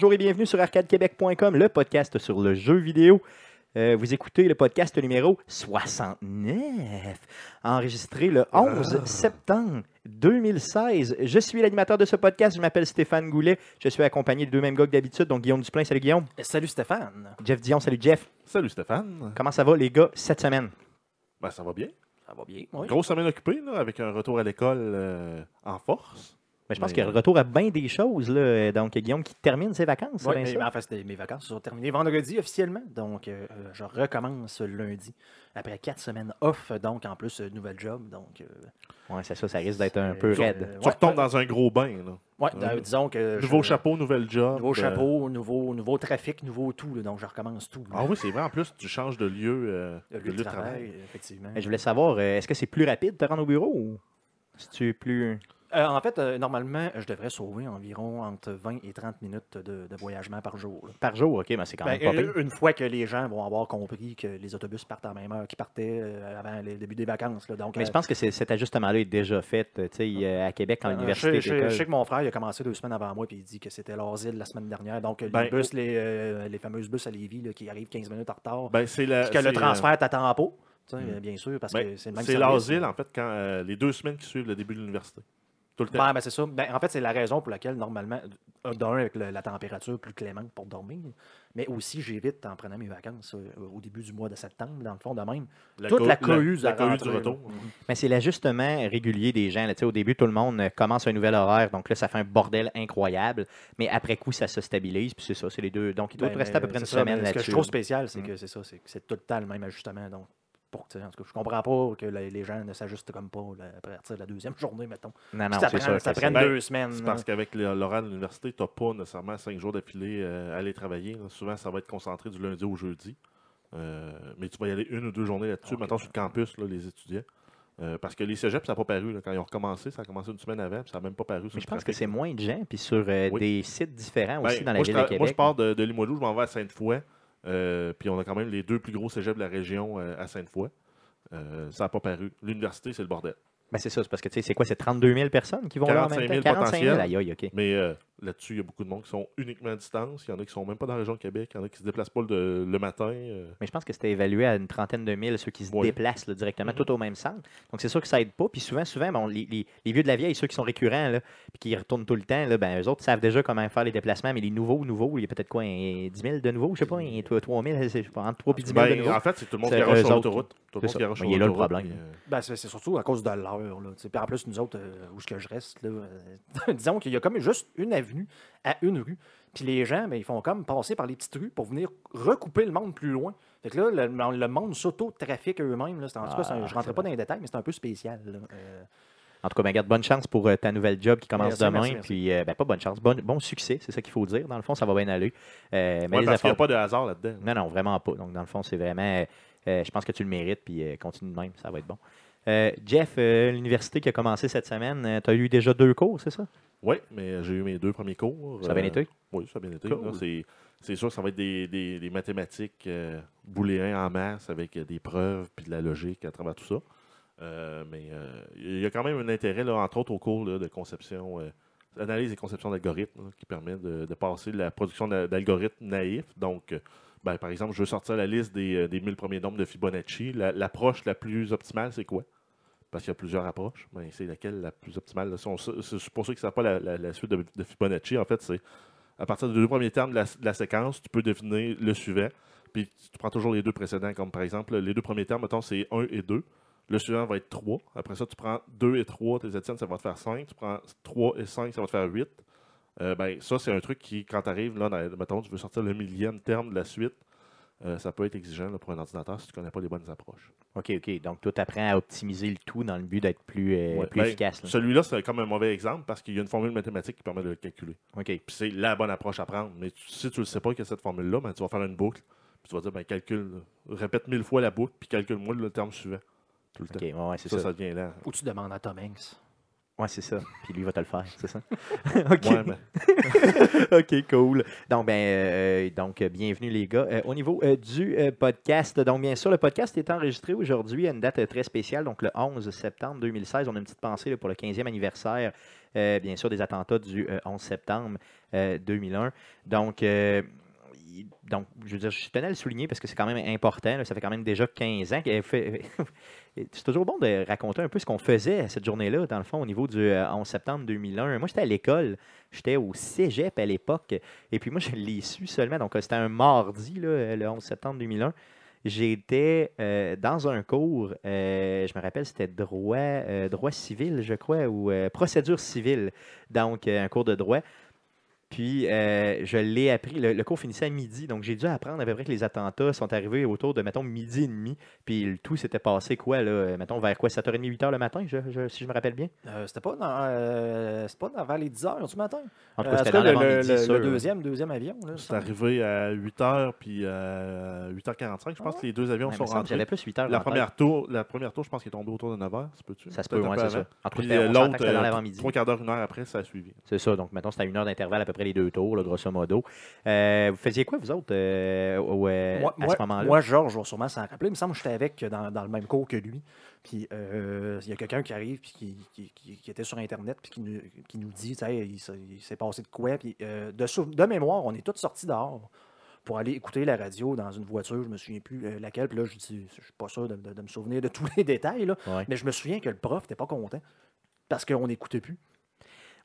Bonjour et bienvenue sur arcadequebec.com, le podcast sur le jeu vidéo. Euh, vous écoutez le podcast numéro 69, enregistré le 11 septembre 2016. Je suis l'animateur de ce podcast, je m'appelle Stéphane Goulet. Je suis accompagné de deux mêmes gars que d'habitude, donc Guillaume Duplain. Salut Guillaume. Salut Stéphane. Jeff Dion, salut Jeff. Salut Stéphane. Comment ça va les gars cette semaine? Ben, ça va bien. Ça va bien. Oui. Grosse semaine occupée, là, avec un retour à l'école euh, en force. Ben, je pense Mais, qu'il y a le retour à bien des choses. Là. Donc Guillaume qui termine ses vacances. mais, mais en fait, mes vacances sont terminées vendredi officiellement. Donc, euh, euh, je recommence lundi. Après quatre semaines off, donc en plus, euh, nouvel job. Donc, euh, Ouais, c'est ça, ça risque d'être un euh, peu raide. euh, Tu ouais, retombes dans un gros bain. Là. ouais, Ouais. euh, disons que. Nouveau je- chapeau, nouvel job. Nouveau euh, chapeau, nouveau, nouveau trafic, nouveau tout. là. donc, je recommence tout. Ah oui, c'est vrai. En plus, tu changes de lieu, euh, de lieu de travail, effectivement. Mais je voulais savoir, euh, est-ce que c'est plus rapide de te rendre au bureau ou si tu es plus. Euh, en fait, euh, normalement, je devrais sauver environ entre 20 et 30 minutes de, de voyagement par jour. là. Par jour, ok, mais c'est quand Ben, même pas euh, pire. une fois que les gens vont avoir compris que les autobus partent à la même heure qu'ils partaient euh, avant le début des vacances. là. Donc, Mais euh, je pense que c'est- cet ajustement-là est déjà fait. euh, Tu sais, il, euh, à Québec, en euh, université. je, sais- je- d'école. je sais que mon frère il a commencé deux semaines avant moi puis il dit que c'était l'asile la semaine dernière. Donc, Ben, les bus, les, euh, les fameuses bus à Lévis là, qui arrivent 15 minutes en retard. Ben, c'est la- puis que le euh, transfert t'attend pas. tu sais, hmm. Bien sûr, parce ben, que c'est le même c'est service. l'asile, en fait, quand euh, les deux semaines qui suivent le début de l'université. Tout le temps. Ben, ben, c'est ça. Ben, en fait, c'est la raison pour laquelle, normalement, euh, d'un, avec le- la température plus clémente pour dormir, mais aussi, j'évite en prenant mes vacances euh, au début du mois de septembre, dans le fond, de même. toute la cohue la, rentrer, du retour. Mais c'est l'ajustement régulier des gens. là. Tu sais, Au début, tout le monde euh, commence un nouvel horaire. Donc là, ça fait un bordel incroyable. Mais après coup, ça se stabilise. Puis c'est ça, c'est les deux. Donc il doit Ben, te rester à peu près une ça, semaine mais Ce que là-dessus. je trouve spécial, c'est Mm. que c'est ça, c'est que c'est tout le temps le même ajustement. Donc, pour, en tout cas, je comprends pas que les les gens ne s'ajustent comme pas là, à partir de la deuxième journée, mettons. Non, non, ça c'est prend, sûr. ça que prend deux semaines. C'est parce qu'avec le- l'horaire de l'université, tu n'as pas nécessairement cinq jours d'affilée euh, à aller travailler. là. Souvent, ça va être concentré du lundi au jeudi. Euh, mais tu vas y aller une ou deux journées là-dessus. Ok. Maintenant, sur le campus, là, les étudiants. Euh, parce que les cégeps, ça n'a pas paru. là. Quand ils ont recommencé, ça a commencé une semaine avant, puis ça n'a même pas paru. sur Mais je pense que c'est moins de gens. Puis sur euh, Oui. des sites différents aussi Ben, dans la moi, ville de Québec. Moi, je pars de, de Limoilou, je m'en vais à Sainte-Foy. Euh, puis on a quand même les deux plus gros cégeps de la région euh, à Sainte-Foy. Euh, ça n'a pas paru. L'université, c'est le bordel. Ben, c'est ça. C'est parce que tu sais, c'est quoi C'est 32 000 personnes qui vont là en 45 même 000 temps 45 000. potentiels. Aïe, aïe, OK. Mais euh, là-dessus, il y a beaucoup de monde qui sont uniquement à distance. Il y en a qui sont même pas dans la région de Québec. Il y en a qui se déplacent pas le, le matin. euh. Mais je pense que c'était évalué à une trentaine de mille, ceux qui se déplacent là, directement, Mhm. tout au même centre. Donc, c'est sûr que ça aide pas. Puis souvent, souvent, bon, les, les- les vieux de la vieille, ceux qui sont récurrents, là, puis qui retournent tout le temps, là, ben, eux autres savent déjà comment faire les déplacements. Mais les nouveaux, nouveaux, il y a peut-être quoi, un 10 000 de nouveaux, je sais pas, un 3 000, je sais pas, entre 3 et 10 000 de Ben, nouveaux. en fait, c'est tout le monde qui eux sur l'autoroute. Tout le C'est monde qui Mais sur l'autoroute, problème. euh, Ben, c'est surtout à cause de l'heure. Puis en plus, nous autres, euh, où ce que je reste, là, euh, disons qu'il y a comme juste une avenue à une rue. Puis les gens, ben, ils font comme passer par les petites rues pour venir recouper le monde plus loin. Fait que là, le, le monde s'auto-trafique eux-mêmes. En tout cas, Ah, je ne rentrerai pas dans les détails, mais c'est un peu spécial. là. Euh, En tout cas, ben, garde bonne chance pour euh, ta nouvelle job qui commence Merci, demain. merci, merci. Puis, euh, ben, pas bonne chance, bon, bon succès, c'est ça qu'il faut dire. Dans le fond, ça va bien aller. Euh, mais ouais, qu'il n'y a efforts- pas de hasard là-dedans. Non, non, vraiment pas. Donc, dans le fond, c'est vraiment. euh, je pense que tu le mérites, puis euh, continue de même, ça va être bon. Euh, Jeff, euh, l'université qui a commencé cette semaine, tu as eu déjà deux cours, c'est ça? Oui, mais j'ai eu mes deux premiers cours. Ça a bien euh, été? Oui, ça a bien été. Cool. C'est, c'est sûr que ça va être des, des- des mathématiques euh, booléens en masse avec euh, des preuves puis de la logique à travers tout ça. Euh, mais euh, il y a quand même un intérêt, là, entre autres, au cours là, de conception, euh, analyse et conception d'algorithmes, qui permet de, de passer de la production d'a- d'algorithmes naïfs. Donc, euh, ben, par exemple, je veux sortir la liste des, euh, des 1000 premiers nombres de Fibonacci. La- l'approche la plus optimale, c'est quoi? Parce qu'il y a plusieurs approches. Mais c'est laquelle la plus optimale? C'est pour ceux qui ne savent pas la, suite de, Fibonacci, en fait, c'est à partir des deux premiers termes de la, séquence, tu peux deviner le suivant. Puis tu prends toujours les deux précédents, comme par exemple, les deux premiers termes, mettons, c'est 1 et 2. Le suivant va être 3. Après ça, tu prends 2 et 3, tes Étienne, ça va te faire 5. Tu prends 3 et 5, ça va te faire 8. Euh, ben, ça, c'est un truc qui, quand tu arrives, là, mettons, tu veux sortir le millième terme de la suite, euh, ça peut être exigeant là, pour un ordinateur si tu ne connais pas les bonnes approches. OK, OK. Donc, toi, tu apprends à optimiser le tout dans le but d'être plus, euh, Ouais, plus ben, efficace. là. Celui-là, c'est comme un mauvais exemple parce qu'il y a une formule mathématique qui permet de le calculer. OK. Puis c'est la bonne approche à prendre. Mais tu- si tu ne sais pas qu'il y a cette formule-là, ben, tu vas faire une boucle. Puis tu vas dire, ben, calcule, répète mille fois la boucle, puis calcule-moi le terme suivant. Tout le OK, temps. ouais, ouais, c'est Ça, ça. ça devient lent. Ou tu demandes à Tom Hanks. Ouais, c'est ça. Puis lui va te le faire, c'est ça? OK. Ouais, ben, OK, cool. Donc, ben, euh, donc, euh, bienvenue les gars. Euh, au niveau euh, du podcast, donc bien sûr, le podcast est enregistré aujourd'hui à une date très spéciale, donc le 11 septembre 2016. On a une petite pensée là, pour le 15e anniversaire, bien sûr, des attentats du euh, 11 septembre euh, 2001. Donc, donc, je veux dire, je tenais à le souligner parce que c'est quand même important. ça fait quand même déjà 15 ans. C'est toujours bon de raconter un peu ce qu'on faisait cette journée-là, dans le fond, au niveau du euh, 11 septembre 2001. Moi, j'étais à l'école. J'étais au cégep à l'époque. Et puis moi, je l'ai su seulement. Donc, euh, c'était un mardi, là, le 11 septembre 2001. J'étais euh, dans un cours, euh, je me rappelle, c'était droit, euh, droit civil, je crois, ou euh, procédure civile. Donc, euh, un cours de droit. Puis, euh, je l'ai appris. Le, le cours finissait à midi. Donc, j'ai dû apprendre à peu près que les attentats sont arrivés autour de, mettons, midi et demi. Puis, le tout s'était passé, quoi, là, euh, mettons, vers quoi, 7h30, 8h le matin, je- je- si je me rappelle bien? Euh, c'était pas dans, euh, c'était pas avant les 10 heures du matin. En tout cas, c'était le, l'avant-midi, le- le deuxième, deuxième avion. Là, c'est arrivé à 8h, puis à 8h45. Je pense que les deux avions Ouais, sont rentrés. J'avais plus 8h. La première, tour, la première tour, je pense qu'il est tombé autour de 9h. Ça peut-tu? Ça se peut, ouais, c'est avant. ça. En tout Puis cas, on s'entend l'autre, que c'était dans l'avant-midi. trois quarts d'heure, une heure après, ça a suivi. C'est ça. Donc, mettons, c'était à une heure d'intervalle à peu près les deux tours, là, grosso modo. Euh, vous faisiez quoi, vous autres, euh, au- euh, moi, à moi- ce moment-là? moi, Georges va sûrement s'en rappeler. Il me semble que j'étais avec dans, dans le même cours que lui. Puis euh, il y a quelqu'un qui arrive puis qui, qui- qui- qui était sur Internet puis qui nous, qui nous dit il, s'est- il s'est passé de quoi. Puis euh, de, de mémoire, on est tous sortis dehors pour aller écouter la radio dans une voiture. Je me souviens plus euh, laquelle. Puis là, je dis, je suis pas sûr de, de- de me souvenir de tous les détails. là. Ouais. Mais je me souviens que le prof n'était pas content parce qu'on n'écoutait plus.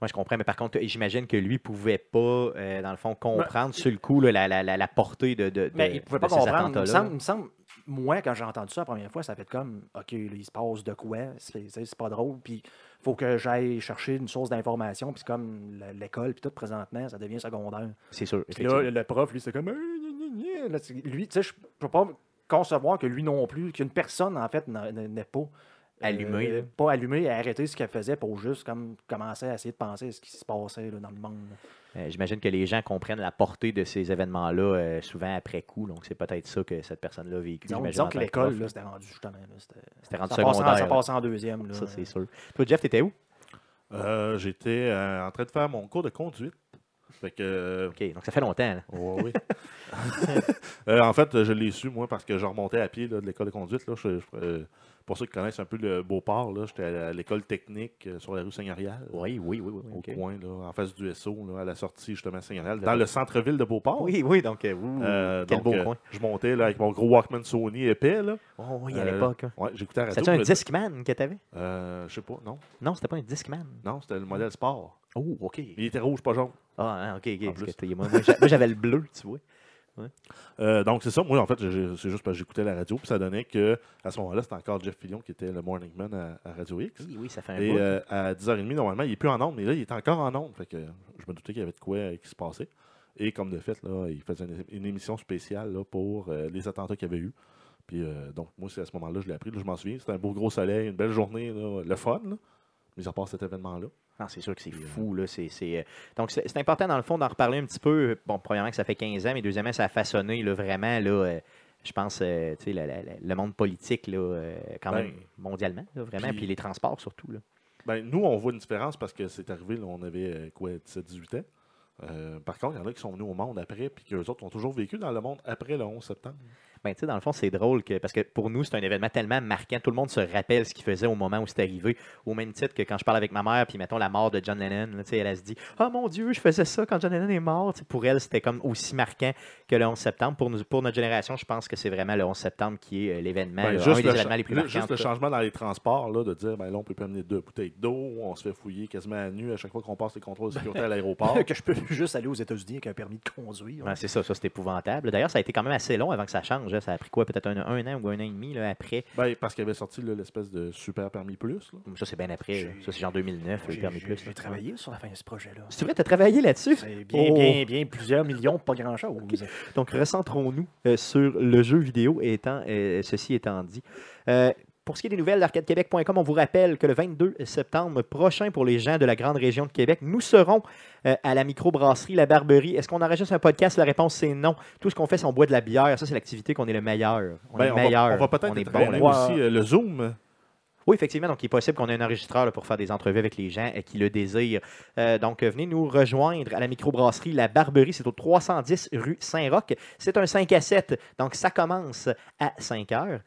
Moi, je comprends, mais par contre, j'imagine que lui pouvait pas, euh, dans le fond, comprendre sur le coup là, la, la- la- la portée de, de, Mais de- il pouvait pas comprendre. Il me, semble, il me semble, moi, quand j'ai entendu ça la première fois, ça fait comme OK, là, il se passe de quoi? C'est pas drôle. Puis il faut que j'aille chercher une source d'information. Puis comme l'école, puis tout présentement, ça devient secondaire. C'est sûr. Puis là, le prof, lui, c'est comme. Là, lui, tu sais, je peux pas concevoir que lui non plus, qu'une personne, en fait, n'a- n'est pas. euh, pas allumé et arrêter ce qu'elle faisait pour juste comme commencer à essayer de penser à ce qui se passait là, dans le monde. Euh, J'imagine que les gens comprennent la portée de ces événements-là euh, souvent après coup. Donc, c'est peut-être ça que cette personne-là a vécu. Disons, disons que l'école, c'était rendu justement. c'était- C'était rendu ça, passe en, secondaire. ça passe en deuxième. Là. Ça, c'est sûr. Toi, Jeff, t'étais où? Euh, J'étais euh, en train de faire mon cours de conduite. Fait que. euh, OK, donc ça fait longtemps. là. ouais, oui. Euh, en fait, je l'ai su, moi, parce que je remontais à pied là, de l'école de conduite. Là, Je- je- euh, pour ceux qui connaissent un peu le Beauport, là, j'étais à l'école technique euh, sur la rue Seigneurial. Oui, oui, oui. oui, Au coin, là, en face du SO, là, à la sortie justement Seigneurial, dans le centre-ville de Beauport. Oui, oui, donc, euh, ouh, Euh, quel donc, beau coin. Je montais là, avec mon gros Walkman Sony épais. Là. Oh, oui, à l'époque. hein. Ouais, j'écoutais la radio. C'était un Discman que t'avais? Euh, je sais pas, non. Non, c'était pas un Discman. Non, c'était le modèle sport. Oh, OK. Il était rouge, pas jaune. Ah, hein, OK, OK. Moi, j'avais le bleu, tu vois. Euh, donc, c'est ça. Moi, en fait, c'est juste parce que j'écoutais la radio. Puis ça donnait que à ce moment-là, c'était encore Jeff Fillion qui était le Morning Man à, à Radio X. Oui, oui, ça fait un Et euh, à 10h30, normalement, il n'est plus en onde, mais là, il est encore en onde. Fait que je me doutais qu'il y avait de quoi euh, qui se passait. Et comme de fait, là, il faisait une, une émission spéciale là, pour les attentats qu'il y avait eu. Puis donc, moi, c'est à ce moment-là je l'ai appris. Là, je m'en souviens. C'était un beau gros soleil, une belle journée, là, le fun. Là. Mais à part cet événement-là. Non, c'est sûr que c'est euh, fou. Là. Euh, Donc, c'est, important, dans le fond, d'en reparler un petit peu. Bon, premièrement, que ça fait 15 ans, mais deuxièmement, ça a façonné là, vraiment, là, euh, je pense, euh, tu sais, le monde politique, là, euh, quand Ben, même, mondialement, là, vraiment, puis- puis les transports surtout. Là. Ben, nous, on voit une différence parce que c'est arrivé, là, on avait quoi, 17-18 ans. Par contre, il y en a qui sont venus au monde après, puis qu'eux autres ont toujours vécu dans le monde après le 11 septembre. Ben, tu sais, dans le fond, c'est drôle que, parce que pour nous, c'est un événement tellement marquant. Tout le monde se rappelle ce qu'il faisait au moment où c'est arrivé. Au même titre que quand je parle avec ma mère, puis mettons la mort de John Lennon, là, tu sais, elle, elle se dit Ah mon Dieu, je faisais ça quand John Lennon est mort. Pour elle, c'était comme aussi marquant que le 11 septembre. Pour, nous, pour notre génération, je pense que c'est vraiment le 11 septembre qui est euh, l'événement, Ben, là, juste un des le, événements les plus marquants. juste le changement dans les transports, là, de dire, ben là, on peut pas amener deux bouteilles d'eau, on se fait fouiller quasiment à nu à chaque fois qu'on passe les contrôles de sécurité à l'aéroport. que je peux juste aller aux États-Unis avec un permis de conduire. Ouais, c'est ça, ça c'est épouvantable. D'ailleurs, ça a été quand même assez long avant que ça change. Ça a pris quoi, peut-être un, un an ou un an et demi là, après. Ben, parce qu'il avait sorti l'espèce de super permis plus. là. Ça, c'est bien après. là. Ça, c'est genre 2009, le permis plus. j'ai travaillé sur la fin de ce projet-là. C'est vrai, tu as travaillé là-dessus? C'est bien, Oh. bien, bien plusieurs millions, pas grand-chose. Donc, recentrons-nous euh, sur le jeu vidéo, étant, euh, ceci étant dit. Euh, pour ce qui est des nouvelles d'arcadequebec.com, on vous rappelle que le 22 septembre prochain, pour les gens de la grande région de Québec, nous serons euh, à la microbrasserie La Barberie. Est-ce qu'on enregistre un podcast? La réponse, c'est non. Tout ce qu'on fait, c'est on boit de la bière. Ça, c'est l'activité qu'on est le meilleur. On Ben, est on, meilleur. va, on va peut-être être bon aussi euh, le Zoom. Oui, effectivement. Donc, il est possible qu'on ait un enregistreur là, pour faire des entrevues avec les gens euh, qui le désirent. Euh, donc, euh, venez nous rejoindre à la microbrasserie La Barberie. C'est au 310 rue Saint-Roch. C'est un 5 à 7. Donc, ça commence à 5 heures.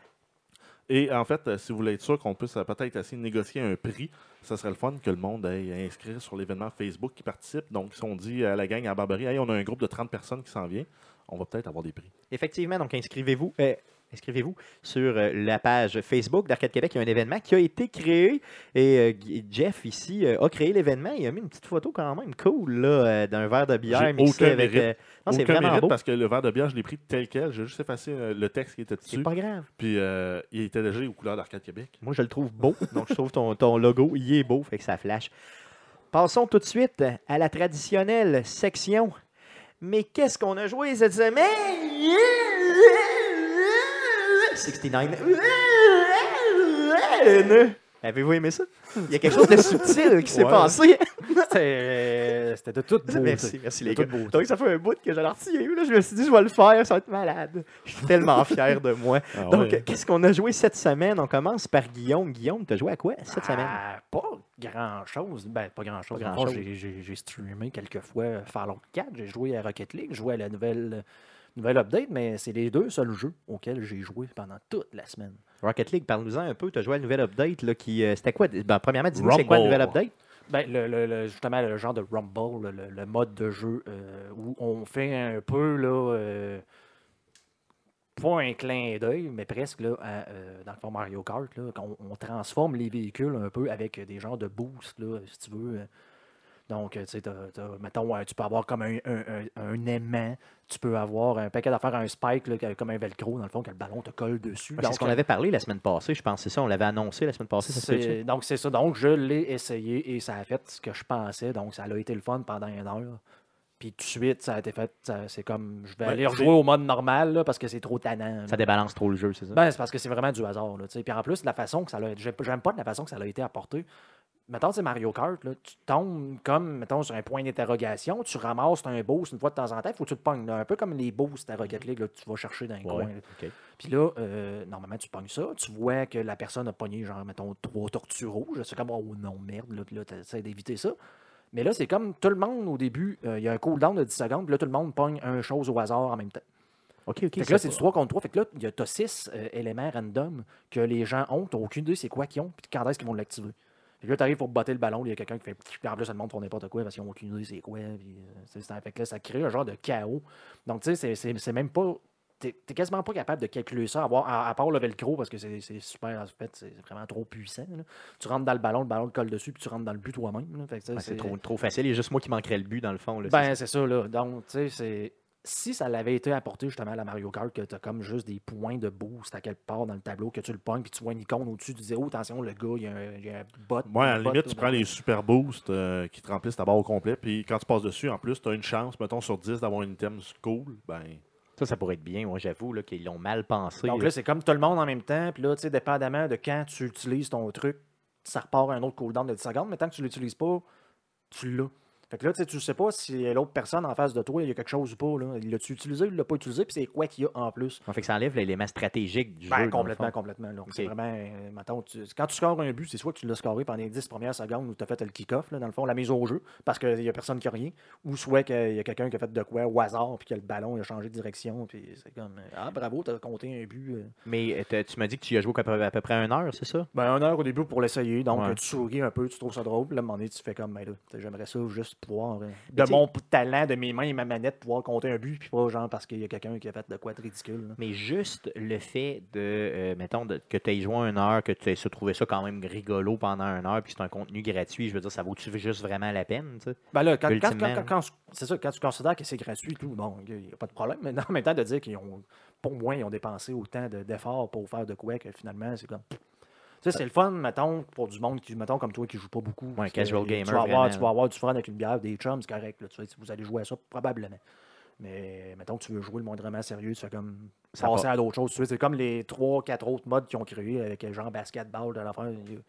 Et en fait, euh, si vous voulez être sûr qu'on puisse euh, peut-être essayer négocier un prix, ça serait le fun que le monde aille inscrire sur l'événement Facebook qui participe. Donc, si on dit à la gang à Barberie, on a un groupe de 30 personnes qui s'en vient, on va peut-être avoir des prix. Effectivement, donc inscrivez-vous. euh, Inscrivez-vous sur euh, la page Facebook d'Arcade Québec. Il y a un événement qui a été créé et euh, Jeff ici euh, a créé l'événement. Il a mis une petite photo quand même cool là, d'un verre de bière mixé aucun avec. mérite. c'est vraiment mérite beau. parce que le verre de bière, je l'ai pris tel quel. J'ai juste effacé le texte qui était C'est dessus. pas grave. Puis euh, il était déjà aux couleurs d'Arcade Québec. Moi, je le trouve beau. Donc, je trouve ton, ton logo, il est beau, fait que ça flash. Passons tout de suite à la traditionnelle section. Mais qu'est-ce qu'on a joué cette semaine? 69. Avez-vous aimé ça? Il y a quelque chose de subtil qui s'est Ouais. passé. C'était c'était de toute beauté. Merci, merci les gars. Donc, ça fait un bout que retiré. Là, je me suis dit, je vais le faire, ça va être malade. Je suis tellement fier de moi. Ah Donc, ouais. qu'est-ce qu'on a joué cette semaine? On commence par Guillaume. Guillaume, tu as joué à quoi cette semaine? Ah, pas grand-chose. Ben, pas grand-chose. J'ai j'ai- j'ai streamé quelques fois Fallout 4. J'ai joué à Rocket League. J'ai joué à la nouvelle, nouvelle update, mais c'est les deux seuls jeux auxquels j'ai joué pendant toute la semaine. Rocket League, parle-nous-en un peu. Tu as joué à la nouvelle update. Là, qui, euh, c'était quoi? Ben, premièrement, dis-nous c'est quoi la nouvelle update? Ben, le, le- le- justement, le genre de Rumble, le, le mode de jeu euh, où on fait un peu, là, euh, pas un clin d'œil, mais presque, là, à, euh, dans le fond Mario Kart, là, qu'on on transforme les véhicules un peu avec des genres de boosts, là, si tu veux. Donc, euh, tu sais, mettons, euh, tu peux avoir comme un, un- un- aimant, tu peux avoir un paquet d'affaires, un spike, là, qui- comme un velcro, dans le fond, que le ballon te colle dessus. C'est ce qu'on avait parlé la semaine passée, je pense. C'est ça, on l'avait annoncé la semaine passée. Ça donc, c'est ça. Donc, je l'ai essayé et ça a fait ce que je pensais. Donc, ça a été le fun pendant une heure. Puis, tout de suite, ça a été fait. ça- C'est comme, je vais Ben, aller rejouer au mode normal là, parce que c'est trop tannant. là. Ça débalance trop le jeu, c'est ça? Ben, c'est parce que c'est vraiment du hasard. Là, tu sais. Puis en plus, la façon que ça l'a. J'aime pas de la façon que ça a été apporté. Mettons, c'est Mario Kart, là, tu tombes comme, mettons, sur un point d'interrogation, tu ramasses un boost une fois de temps en temps, il faut que tu te pognes. là, un peu comme les boosts à Rocket League, là, que tu vas chercher dans Ouais, là. ok. Puis là, euh, normalement, tu pognes ça. Tu vois que la personne a pogné, genre, mettons, trois tortues rouges. C'est comme, oh non, merde, là, là tu essaies d'éviter ça. Mais là, c'est comme tout le monde, au début, euh, il y a un cooldown de 10 secondes, puis là, tout le monde pogne un chose au hasard en même temps. Ok, ok. Fait que là, c'est du 3 contre 3. Fait que là, il y a t'as 6 éléments random que les gens ont. T'as aucune idée c'est quoi qu'ils ont, puis quand est-ce qu'ils vont l'activer. Que là, t'arrives pour botter le ballon, il y a quelqu'un qui fait. Puis en plus, ça le monde font n'importe quoi parce qu'ils n'ont aucune idée c'est quoi. Puis, euh, c'est ça. fait que là, ça crée un genre de chaos. Donc, tu sais, c'est- même pas. T'es quasiment pas capable de calculer ça, à, voir- à, à part le velcro, parce que c'est super, en fait, c'est vraiment trop puissant. là. Tu rentres dans le ballon, le ballon te colle dessus, puis tu rentres dans le but toi-même. c'est trop, trop facile. Il y a juste moi qui manquerait le but, dans le fond. là, c'est ben, ça. c'est ça, là. Donc, tu sais, c'est. Si ça l'avait été apporté justement à la Mario Kart, que tu as comme juste des points de boost à quelque part dans le tableau, que tu le pognes, puis tu vois une icône au-dessus, tu dis, oh, attention, le gars, il y a un, il y a un bot. Moi, à un la limite, tu prends les super boosts euh, qui te remplissent ta barre au complet. Puis quand tu passes dessus, en plus, tu as une chance, mettons, sur 10 d'avoir une item cool. Ben, Ça, ça pourrait être bien. Moi, j'avoue là, qu'ils l'ont mal pensé. Donc là. là, c'est comme tout le monde en même temps, puis là, tu sais, dépendamment de quand tu utilises ton truc, ça repart à un autre cooldown de 10 secondes, mais tant que tu l'utilises pas, tu l'as. Fait que là, tu sais, tu sais pas si l'autre personne en face de toi, il y a quelque chose ou pas. Là. Il l'a-tu utilisé, il l'a pas utilisé, puis c'est quoi qu'il y a en plus? Ça fait que ça enlève l'élément stratégique du Ben, jeu. complètement, complètement. là. C'est vraiment, euh, mettons, tu- quand tu scores un but, c'est soit que tu l'as scoré pendant les 10 premières secondes où tu as fait le kick-off, là, dans le fond, la mise au jeu, parce qu'il n'y a personne qui a rien, ou soit qu'il y a quelqu'un qui a fait de quoi au hasard, puis que le ballon il a changé de direction, puis c'est comme, euh, ah bravo, tu as compté un but. euh. Mais tu m'as dit que tu y as joué à peu, à peu près une heure, c'est ça? Ben, une heure au début pour l'essayer, donc Ouais. tu souris un peu, tu trouves ça drôle, puis là, à un moment donné, tu fais comme, ben là, j'aimerais ça juste pouvoir, Mais de mon talent, de mes mains et ma manette, pouvoir compter un but, puis pas genre parce qu'il y a quelqu'un qui a fait de quoi de ridicule. là. Mais juste le fait de, euh, mettons, de- que tu aies joué une heure, que tu aies trouvé ça quand même rigolo pendant une heure, puis c'est un contenu gratuit, je veux dire, ça vaut-tu juste vraiment la peine, tu sais? Ben là, quand, quand- quand- quand- c'est ça, quand tu considères que c'est gratuit, et tout, bon, il n'y a pas de problème. Mais en même temps, de dire qu'ils ont, pour moi, ils ont dépensé autant de- d'efforts pour faire de quoi que finalement, c'est comme. Tu sais, c'est le fun, mettons, pour du monde qui, mettons, comme toi, qui joue pas beaucoup. que casual tu gamer, vas, avoir, tu vas avoir du fun avec une bière, des chums, c'est correct. Là, tu sais, vous allez jouer à ça probablement. Mais mettons que tu veux jouer le moindrement sérieux, tu fais comme Ça passer à d'autres choses. Tu sais, C'est comme les 3-4 autres modes qu'ils ont créés avec euh, genre basketball de l'affaire. Il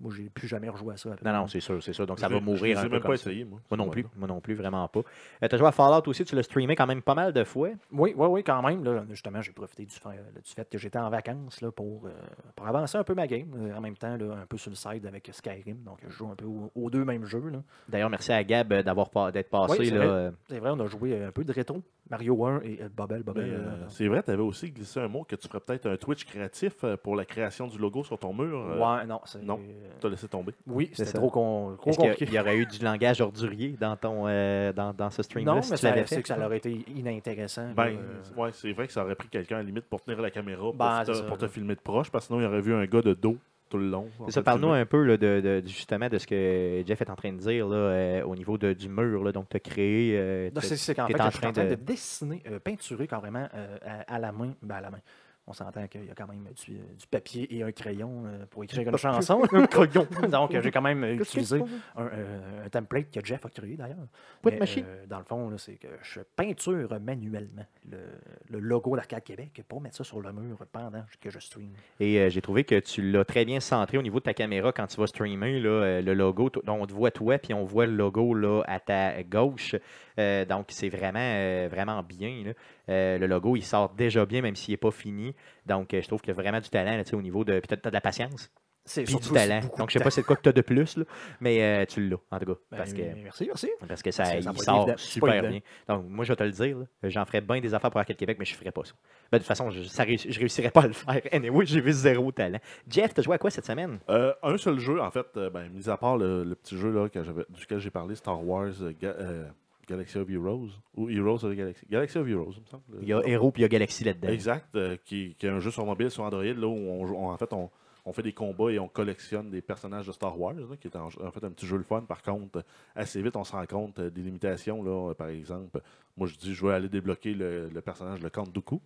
moi, j'ai plus jamais rejoué à ça. Non, non, c'est sûr, c'est sûr. Donc, ça Je va mourir Je un peu même pas essayé, moi. Moi non plus. Moi non plus, vraiment pas. Euh, tu as joué à Fallout aussi, tu l'as streamé quand même pas mal de fois? Oui, oui, oui, quand même. Là, justement, j'ai profité du, fa- du fait que j'étais en vacances là, pour, euh, pour avancer un peu ma game. Euh, en même temps, là, un peu sur le side avec Skyrim. Donc, je joue un peu aux, aux deux mêmes jeux. là. D'ailleurs, merci à Gab euh, d'avoir pas- d'être passé. Oui, c'est là, vrai. euh, C'est vrai, on a joué un peu de rétro. Mario 1 et euh, Bobble. Bobble Mais, euh, euh, c'est vrai, tu avais aussi glissé un mot que tu ferais peut-être un Twitch créatif pour la création du logo sur ton mur. ouais, non. c'est- non. Tu as laissé tomber. Oui, C'est c'était trop, con- trop Est-ce qu'il y a- compliqué. il y aurait eu du langage ordurier dans, ton, euh, dans, dans ce stream-là Non, si mais tu ça, fait? que ça aurait été inintéressant. Ben, euh, ouais, c'est vrai que ça aurait pris quelqu'un à la limite pour tenir la caméra pour, Ben, te, ça, pour te filmer de proche, parce que sinon il aurait vu un gars de dos tout le long. ça, parle-nous un peu là, de, de- justement de ce que Jeff est en train de dire là, euh, au niveau de- du mur. Là, donc, tu as créé. euh, c'est en train train de, de- dessiner, euh, peinturer carrément euh, à, à la main. Ben, à la main. On s'entend qu'il y a quand même du, du papier et un crayon euh, pour écrire une chanson. un crayon. Donc, euh, j'ai quand même euh, utilisé un, euh, un template que Jeff a créé d'ailleurs. Pas de Mais, machine. euh, dans le fond, c'est que je peinture manuellement le, le logo d'Arcade Québec pour mettre ça sur le mur pendant que je stream. Et euh, j'ai trouvé que tu l'as très bien centré au niveau de ta caméra quand tu vas streamer. Là, euh, le logo, on te voit toi, puis on voit le logo là, à ta gauche. Euh, donc, c'est vraiment, euh, vraiment bien. là. Euh, le logo, il sort déjà bien, même s'il n'est pas fini. Donc, euh, je trouve qu'il y a vraiment du talent là, au niveau de. Puis, tu as, de la patience, C'est puis du talent. Donc, je sais pas c'est quoi que tu as de plus, là, mais euh, tu l'as, en tout cas. Ben, Parce que. Merci, merci. Parce que ça, Ça- il ça sort évident. Super bien. Donc, moi, je vais te le dire, j'en ferais bien des affaires pour Arcade Québec, mais je ne ferais pas ça. Ben, de toute façon, je ne réussirais pas à le faire. Anyway, j'ai vu zéro talent. Jeff, tu as joué à quoi cette semaine? Euh, un seul jeu, en fait, euh, ben, mis à part le, le petit jeu là, que duquel j'ai parlé, Star Wars euh, euh, Galaxy of Heroes, ou Heroes of the Galaxy. Galaxy of Heroes, il me semble. Il y a Hero puis il y a Galaxy là-dedans. Exact, euh, qui, qui est un jeu sur mobile, sur Android, là, où on, en fait, on, on fait des combats et on collectionne des personnages de Star Wars, là, qui est en, en fait un petit jeu le fun. Par contre, assez vite, on se rend compte euh, des limitations. Là, Euh, par exemple, moi, je dis, je veux aller débloquer le, le personnage, le Count Dooku.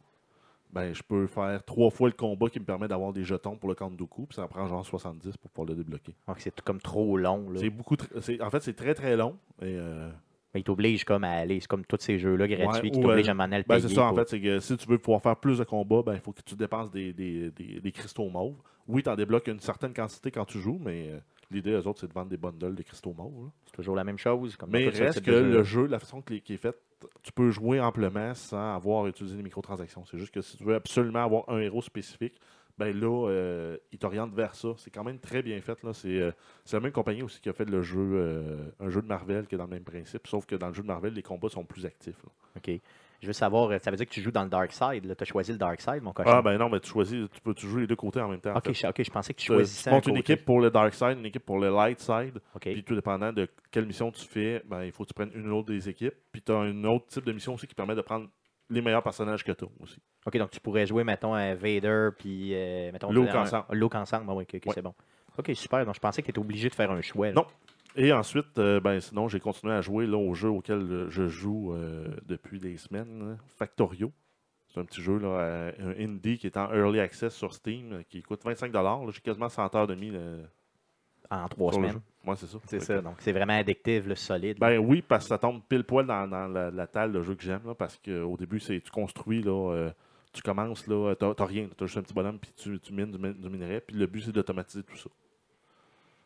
Ben, je peux faire trois fois le combat qui me permet d'avoir des jetons pour le Dooku, puis ça en prend genre 70 pour pouvoir le débloquer. Donc, c'est comme trop long. Là. C'est beaucoup, tr- c'est- en fait, c'est très très long. Et, euh, Mais il t'oblige comme à aller. C'est comme tous ces jeux-là gratuits Ouais, qui t'obligent euh, à m'en aller le Ben, c'est ça, en fait, c'est que si tu veux pouvoir faire plus de combats, ben, il faut que tu dépenses des, des, des- des cristaux mauves. Oui, tu en débloques une certaine quantité quand tu joues, mais euh, l'idée, eux autres, c'est de vendre des bundles de cristaux mauves. C'est toujours la même chose. Comme Mais reste que le jeu, la façon qui est faite, tu peux jouer amplement sans avoir utilisé les microtransactions. C'est juste que si tu veux absolument avoir un héros spécifique, ben là, euh, il t'oriente vers ça. C'est quand même très bien fait. là. C'est euh, c'est la même compagnie aussi qui a fait le jeu, euh, un jeu de Marvel qui est dans le même principe, sauf que dans le jeu de Marvel, les combats sont plus actifs. là. OK. Je veux savoir, ça veut dire que tu joues dans le Dark Side. Tu as choisi le Dark Side, mon cochon. Ah ben non, mais tu choisis, tu peux tu joues les deux côtés en même temps. en OK, fait. je, ok, je pensais que tu choisissais tu montes un une côté. équipe pour le Dark Side, une équipe pour le Light Side. OK. Puis tout dépendant de quelle mission tu fais, ben, il faut que tu prennes une ou l'autre des équipes. Puis tu as un autre type de mission aussi qui permet de prendre les meilleurs personnages que tu aussi. OK, donc tu pourrais jouer, mettons, à Vader, puis, euh, mettons... Luke ensemble. Luke ensemble, bon, oui, OK, ok, Ouais. c'est bon. OK, super. Donc, je pensais que tu étais obligé de faire un choix. là. Non. Et ensuite, euh, ben, sinon, j'ai continué à jouer là, au jeu auquel euh, je joue euh, depuis des semaines, Factorio. C'est un petit jeu, là, un indie qui est en early access sur Steam, qui coûte 25 là. J'ai quasiment 100 heures de mis En trois semaines. Ouais, c'est ça. C'est ça. Donc, c'est vraiment addictif, le solide. Ben oui, parce que ça tombe pile poil dans, dans la, la talle de jeu que j'aime. Parce qu'au début, c'est tu construis, là, euh, tu commences, là, t'as rien. T'as juste un petit bonhomme, puis tu, tu mines du, min- du minerai. Puis le but, c'est d'automatiser tout ça.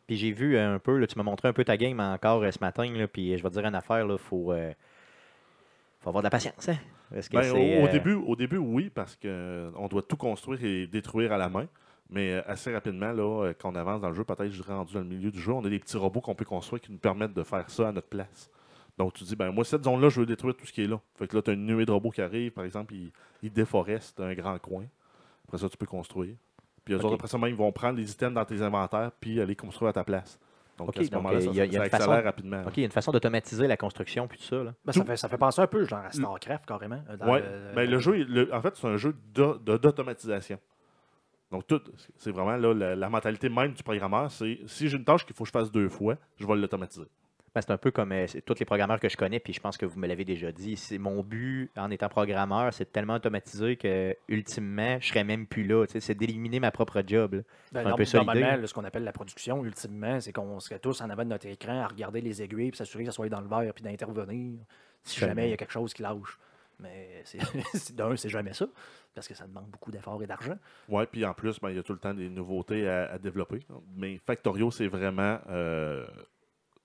Puis j'ai vu euh, un peu, là, tu m'as montré un peu ta game encore euh, ce matin, là, puis je vais te dire une affaire, il faut, euh, faut avoir de la patience. Hein? Que Ben, au, au euh, début, au début, oui, parce qu'on doit tout construire et détruire à la main. Mais euh, assez rapidement, là, euh, quand on avance dans le jeu, peut-être je serai rendu dans le milieu du jeu, on a des petits robots qu'on peut construire qui nous permettent de faire ça à notre place. Donc tu dis, ben moi, cette zone-là, je veux détruire tout ce qui est là. Fait que là, tu as une nuée de robots qui arrivent, par exemple, ils, ils déforestent un grand coin. Après ça, tu peux construire. Puis eux autres, après ça, même, ils vont prendre les items dans tes inventaires puis aller construire à ta place. Donc à ce donc, moment-là, euh, ça, il y a- il y a ça une façon- accélère rapidement. OK, il y a une façon d'automatiser la construction, puis tout ça. Là. Ben, ça, fait, ça fait penser un peu genre à StarCraft carrément. Ouais, le- mais le jeu, le- en fait, c'est un jeu d'automatisation. Donc, tout, c'est vraiment là, la, la mentalité même du programmeur, c'est si j'ai une tâche qu'il faut que je fasse deux fois, je vais l'automatiser. Ben, c'est un peu comme euh, tous les programmeurs que je connais, puis je pense que vous me l'avez déjà dit. C'est mon but en étant programmeur, c'est tellement automatisé que ultimement, je serais même plus là. C'est d'éliminer ma propre job. là. Ben, un peu norm- ça, l'idée. normalement, là, ce qu'on appelle la production, ultimement, c'est qu'on serait tous en avant de notre écran à regarder les aiguilles, puis s'assurer que ça soit dans le verre, puis d'intervenir si jamais il y a quelque chose qui lâche. Mais d'un, c'est jamais ça, parce que ça demande beaucoup d'efforts et d'argent. Ouais, puis en plus, ben, il y a tout le temps des nouveautés à, à développer. Mais Factorio, c'est vraiment euh,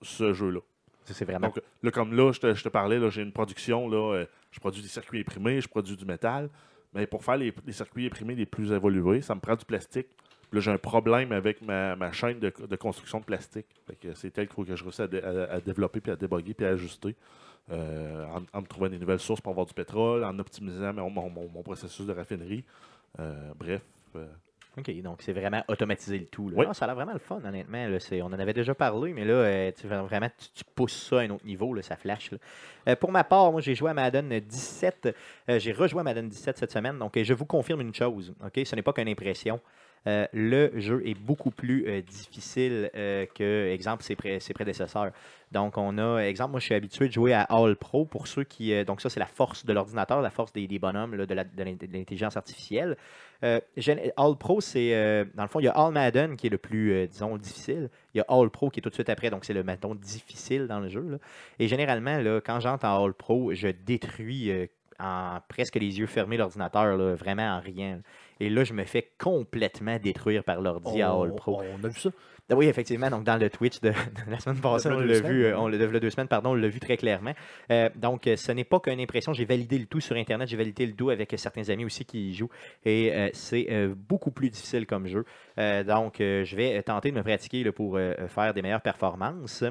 ce jeu-là. C'est vraiment. Donc, là, comme là, je te, je te parlais, j'ai une production, là, euh, je produis des circuits imprimés, je produis du métal. Mais pour faire les, les circuits imprimés les plus évolués, ça me prend du plastique. Puis là, j'ai un problème avec ma, ma chaîne de, de construction de plastique. C'est tel qu'il faut que je réussisse à- à développer, puis à déboguer, puis à ajuster. Euh, en, en me trouvant des nouvelles sources pour avoir du pétrole, en optimisant mon, mon- mon- mon processus de raffinerie. Euh, bref. euh, OK, donc c'est vraiment automatiser le tout. là. Oui. Ça a l'air vraiment le fun, honnêtement. là. On en avait déjà parlé, mais là, tu, vraiment, tu, tu pousses ça à un autre niveau, là, ça flash. Euh, pour ma part, moi, j'ai joué à Madden 17. euh, j'ai rejoué à Madden 17 cette semaine. Donc, je vous confirme une chose. OK, ce n'est pas qu'une impression. Euh, le jeu est beaucoup plus euh, difficile euh, que, exemple, ses, pré- ses prédécesseurs. Donc, on a, exemple, moi, je suis habitué de jouer à All Pro pour ceux qui. donc, ça, c'est la force de l'ordinateur, la force des, bonhommes, de l'intelligence artificielle. All Pro, c'est. dans le fond, il y a All Madden qui est le plus, disons, difficile. Il y a All Pro qui est tout de suite après, donc c'est le, mettons, difficile dans le jeu. Et généralement, quand j'entre en All Pro, je détruis en presque les yeux fermés l'ordinateur, vraiment en rien. Et là, je me fais complètement détruire par l'ordi à All Pro. on a vu ça. Ah Oui, effectivement. Donc, dans le Twitch de, de la semaine passée, De on l'a vu, euh, on l'a de deux semaines, pardon, on l'a vu très clairement. Euh, donc, euh, ce n'est pas qu'une impression. J'ai validé le tout sur Internet. J'ai validé le tout avec euh, certains amis aussi qui y jouent. Et euh, c'est euh, beaucoup plus difficile comme jeu. Euh, donc, euh, je vais tenter de me pratiquer là, pour euh, faire des meilleures performances.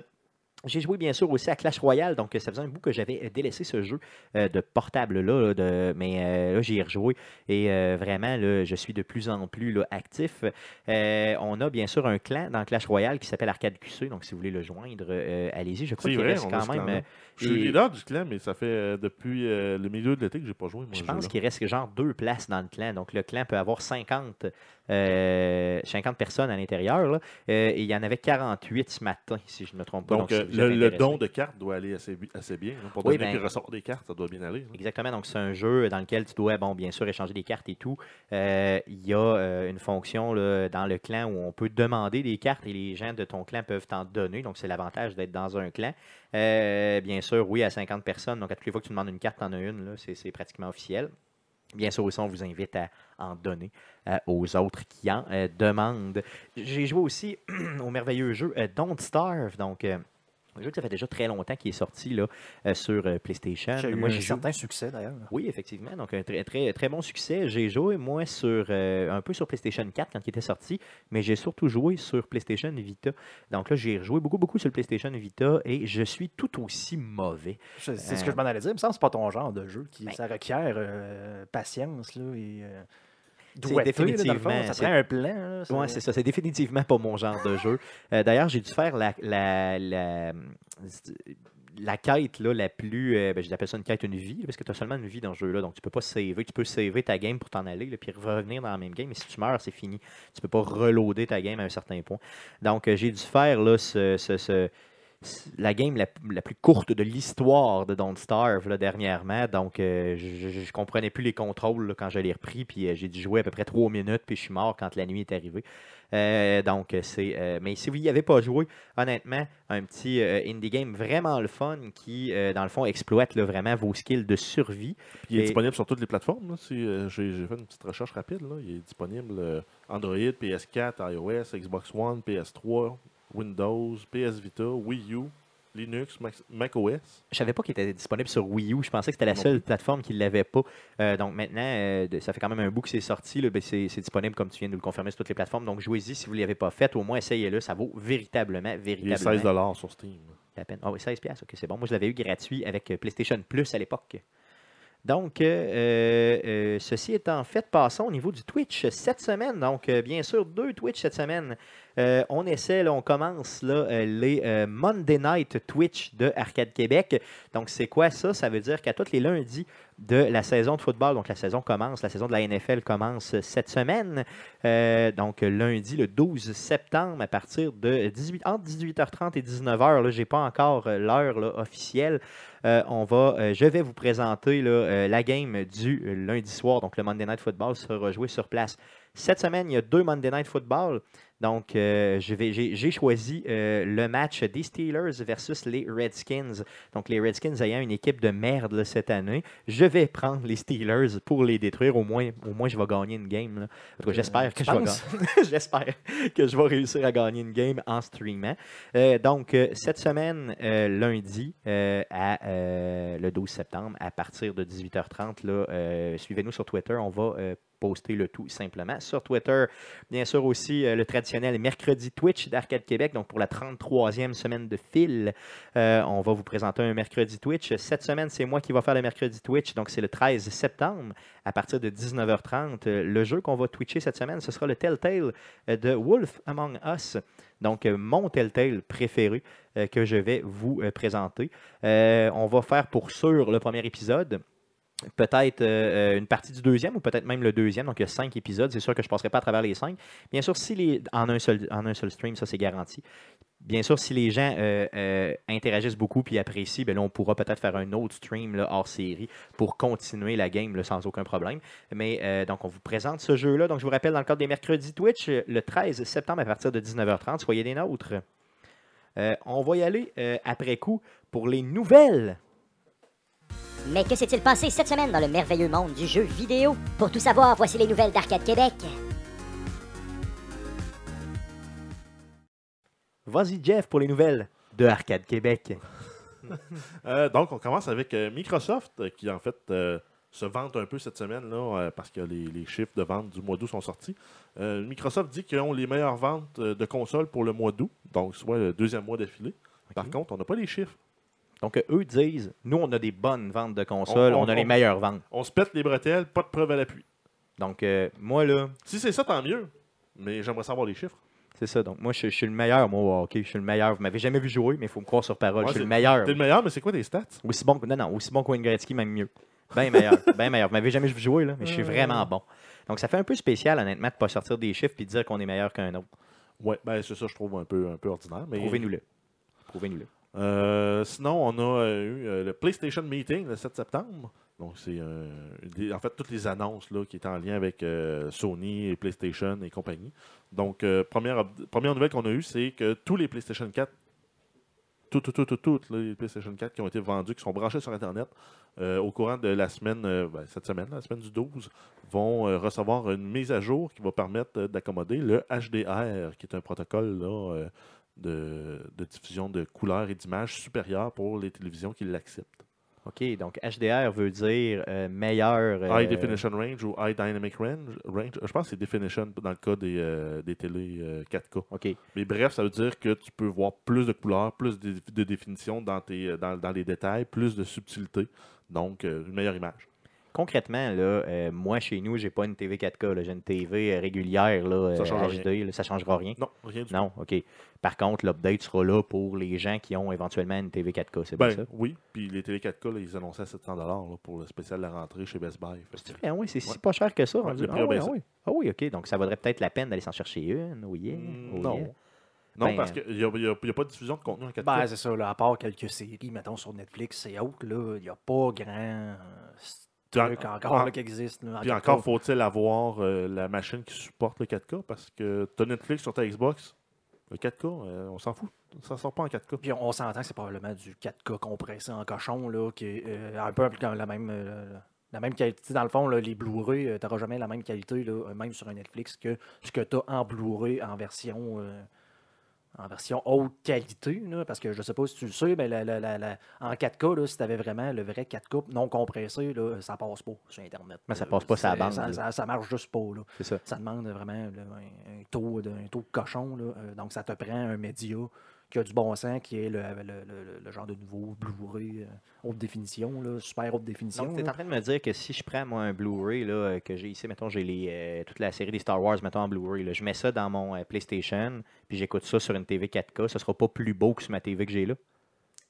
J'ai joué bien sûr aussi à Clash Royale, donc euh, ça faisait un bout que j'avais euh, délaissé ce jeu euh, de portable là, là, de, mais euh, là j'y ai rejoué et euh, vraiment là, je suis de plus en plus là, actif. On a bien sûr un clan dans Clash Royale qui s'appelle Arcade QC, donc si vous voulez le joindre, allez-y. Je crois C'est qu'il vrai, reste quand même. Je suis leader du clan, mais ça fait depuis le milieu de l'été que j'ai pas joué. Moi, Je pense qu'il reste genre deux places dans le clan. Donc, le clan peut avoir 50, euh, 50 personnes à l'intérieur. Euh, et il y en avait 48 ce matin, si je ne me trompe pas. Donc, euh, le, don de cartes doit aller assez, assez bien. hein. Pour Oui, donner ben- puis recevoir des cartes, ça doit bien aller. hein. Exactement. Donc, c'est un jeu dans lequel tu dois, bon, bien sûr, échanger des cartes et tout. Euh, Il y a euh, une fonction là, dans le clan où on peut demander des cartes et les gens de ton clan peuvent t'en donner. Donc, c'est l'avantage d'être dans un clan. Euh, bien sûr, oui, à 50 personnes. Donc, à toutes les fois que tu demandes une carte, tu en as une. C'est c'est pratiquement officiel. Bien sûr, aussi, on vous invite à en donner euh, aux autres qui en euh, demandent. J'ai joué aussi au merveilleux jeu euh, Don't Starve. Donc, un jeu que ça fait déjà très longtemps qui est sorti là, euh, sur euh, PlayStation. J'ai eu Moi, un certain succès d'ailleurs. oui, effectivement. Donc, un très, très, très bon succès. J'ai joué, moi, sur euh, un peu sur PlayStation 4 quand il était sorti, mais j'ai surtout joué sur PlayStation Vita. Donc là, j'ai joué beaucoup, beaucoup sur le PlayStation Vita et je suis tout aussi mauvais. C'est ce Euh, que je m'en allais dire. Il me semble que c'est pas ton genre de jeu. Qui, Ben- ça requiert euh, patience là, et euh, C'est là, fond. définitivement, Ça prend un plan. Oui, c'est ça. C'est définitivement pas mon genre de jeu. Euh, D'ailleurs, j'ai dû faire la, la, la, la quête là, la plus. euh, ben, J'appelle ça une quête, une vie, parce que tu as seulement une vie dans ce jeu-là. Donc, tu peux pas saver. Tu peux saver ta game pour t'en aller, là, puis revenir dans la même game. Mais si tu meurs, c'est fini. Tu peux pas reloader ta game à un certain point. Donc, euh, j'ai dû faire là, ce- ce- ce, la game la, la plus courte de l'histoire de Don't Starve là, dernièrement. Donc, euh, je, je, je comprenais plus les contrôles là, quand je l'ai repris. Puis euh, j'ai dû jouer à peu près trois minutes. Puis je suis mort quand la nuit est arrivée. Euh, donc, c'est. mais si vous n'y avez pas joué, honnêtement, un petit indie game vraiment le fun qui, dans le fond, exploite là, vraiment vos skills de survie. Puis il est Et- disponible sur toutes les plateformes. là. Si, J'ai fait une petite recherche rapide. là. Il est disponible Android, PS4, iOS, Xbox One, PS3, Windows, PS Vita, Wii U, Linux, Mac, OS. Je savais pas qu'il était disponible sur Wii U. Je pensais que c'était la Non seule plateforme qui ne l'avait pas. Euh, donc maintenant, euh, ça fait quand même un bout que c'est sorti. Ben, c'est disponible, comme tu viens de nous le confirmer, sur toutes les plateformes. Donc jouez-y si vous ne l'avez pas fait. Au moins, essayez-le. Ça vaut véritablement, Il est véritablement 16 sur Steam. la peine. Ah oui, 16 piastres, ok, c'est bon. Moi, je l'avais eu gratuit avec euh, PlayStation Plus à l'époque. Donc, euh, euh, euh, ceci étant fait, passons au niveau du Twitch cette semaine. Donc, euh, bien sûr, deux Twitch cette semaine. Euh, on essaie, on commence euh, les euh, Monday Night Twitch de Arcade Québec. Donc, c'est quoi ça? Ça veut dire qu'à tous les lundis de la saison de football, donc la saison commence, la saison de la NFL commence cette semaine. Donc, lundi, le 12 septembre, à partir de 18, entre 18h30 et 19h, je n'ai pas encore l'heure officielle. Je vais vous présenter la game du lundi soir. Donc, le Monday Night Football sera joué sur place. Cette semaine, il y a deux Monday Night Football. Donc, euh, j'ai choisi euh, le match des Steelers versus les Redskins. Donc, les Redskins ayant une équipe de merde là, cette année, je vais prendre les Steelers pour les détruire. Au moins, au moins je vais gagner une game. cas, j'espère que, je vais. J'espère que je vais réussir à gagner une game en streamant. Euh, donc, euh, cette semaine, euh, lundi, euh, à, euh, le 12 septembre, à partir de 18h30, là, euh, suivez-nous sur Twitter. On va poster le tout simplement sur Twitter. Bien sûr aussi euh, le traditionnel mercredi Twitch d'Arcade Québec. Donc, pour la 33e semaine de fil, euh, on va vous présenter un mercredi Twitch. Cette semaine, c'est moi qui va faire le mercredi Twitch. Donc, c'est le 13 septembre à partir de 19h30. Euh, Le jeu qu'on va twitcher cette semaine, ce sera le Telltale euh, de Wolf Among Us. Donc, mon Telltale préféré que je vais vous présenter. On va faire pour sûr le premier épisode. Peut-être euh, euh, une partie du deuxième ou peut-être même le deuxième. Donc, il y a cinq épisodes. C'est sûr que je ne passerai pas à travers les cinq. Bien sûr, si les, en, un seul, en un seul stream, ça c'est garanti. Bien sûr, si les gens euh, interagissent beaucoup et apprécient, ben là, on pourra peut-être faire un autre stream hors série pour continuer la game sans aucun problème. Mais donc, on vous présente ce jeu-là. Donc, je vous rappelle, dans le cadre des mercredis Twitch, le 13 septembre à partir de 19h30, soyez des nôtres. On va y aller après coup pour les nouvelles. Mais que s'est-il passé cette semaine dans le merveilleux monde du jeu vidéo? Pour tout savoir, voici les nouvelles d'Arcade Québec. Vas-y, Jeff, pour les nouvelles de Arcade Québec. Euh, donc, on commence avec euh, Microsoft euh, qui, en fait, euh, se vante un peu cette semaine là, parce que les, les chiffres de vente du mois d'août sont sortis. Euh, Microsoft dit qu'ils ont les meilleures ventes de consoles pour le mois d'août, donc soit le deuxième mois d'affilée. Par Ok. contre, on n'a pas les chiffres. Donc, euh, eux disent, nous, on a des bonnes ventes de consoles, On- on, on- a les meilleures ventes. On se pète les bretelles, pas de preuve à l'appui. Donc, euh, moi, là, Si c'est ça, tant mieux. Mais j'aimerais savoir les chiffres. c'est ça. Donc, moi, je, je suis le meilleur, moi, au hockey. Je suis le meilleur. Vous m'avez jamais vu jouer, mais il faut me croire sur parole. Ouais, je suis le meilleur. T'es le meilleur, mais c'est quoi tes stats? Aussi bon non, non, aussi bon que Wayne Gretzky, même mieux. Bien meilleur. Bien meilleur. Vous m'avez jamais vu jouer, là, mais je suis vraiment bon. Donc, ça fait un peu spécial, honnêtement, de ne pas sortir des chiffres et de dire qu'on est meilleur qu'un autre. Ouais, ben c'est ça, je trouve un peu, un peu ordinaire. Mais... Prouvez-nous-le. Prouvez-nous-le. Euh, sinon, on a euh, eu euh, le PlayStation Meeting le 7 septembre. Donc, c'est en fait toutes les annonces là, qui étaient en lien avec Sony et PlayStation et compagnie. Donc, première, première nouvelle qu'on a eue, c'est que tous les PlayStation 4, tout, tout, tout, tout, toutes les PlayStation 4 qui ont été vendus, qui sont branchés sur Internet, au courant de la semaine, ben, cette semaine, la semaine du 12, vont recevoir une mise à jour qui va permettre d'accommoder le HDR, qui est un protocole là, de, de diffusion de couleurs et d'images supérieures pour les télévisions qui l'acceptent. OK, donc HDR veut dire euh, meilleur. euh, High Definition Range ou High Dynamic Range. range je pense que c'est Definition dans le cas des, euh, des télés euh, 4K. OK. Mais bref, ça veut dire que tu peux voir plus de couleurs, plus de, de définition dans, tes, euh, dans, dans les détails, plus de subtilité. Donc, euh, une meilleure image. Concrètement, là, euh, moi, chez nous, j'ai pas une TV 4K. là. J'ai une TV euh, régulière, là, Ça euh, change HD. là. ça changera rien. Non, rien du tout. Non, OK. Par contre, l'update sera là pour les gens qui ont éventuellement une TV 4K. C'est bien Ben, ça? oui, puis les télé 4K, là, ils annonçaient à 700 là, pour le spécial de la rentrée chez Best Buy. C'est vrai, oui, c'est si Ouais. pas cher que ça. Ouais, ah, oui, ah oui. Ah oui, OK. Donc, ça vaudrait peut-être la peine d'aller s'en chercher une. Oh yeah. Mm, Oh non. yeah. Non, Ben, parce qu'il n'y a, y a- il y a pas de diffusion de contenu en 4K. Ben, c'est ça, là, à part quelques séries, mettons, sur Netflix et autres, là, il n'y a pas grand truc encore en- là, qui existe. là, en Puis 4K. encore, faut-il avoir euh, la machine qui supporte le 4K parce que tu as Netflix sur ta Xbox. Le 4K, euh, on s'en fout. Ça sort pas en 4K. Puis on s'entend que c'est probablement du 4K compressé en cochon, là, qui est euh, un peu comme la même, la même qualité. Dans le fond, là, les Blu-ray, tu n'auras jamais la même qualité, là, même sur un Netflix, que ce que tu as en Blu-ray en version. euh, en version haute qualité, là, parce que je sais pas si tu le sais, mais la- la- la- la- en 4K, là, si tu avais vraiment le vrai 4K non compressé, là, ça passe pas sur Internet. Mais ça passe pas sur la bande, Ça, ça- ça marche juste pas. Là. Ça. Ça demande vraiment un, un taux de, un taux de cochon. Euh, donc, ça te prend un média qui a du bon sens, qui est le, le- le- le genre de nouveau Blu-ray euh, haute définition, là, super haute définition. Donc, tu es là. en train de me dire que si je prends moi un Blu-ray là, euh, que j'ai ici, mettons, j'ai les, euh, toute la série des Star Wars, mettons en Blu-ray, je mets ça dans mon euh, PlayStation, puis j'écoute ça sur une TV 4K, ça sera pas plus beau que sur ma TV que j'ai là.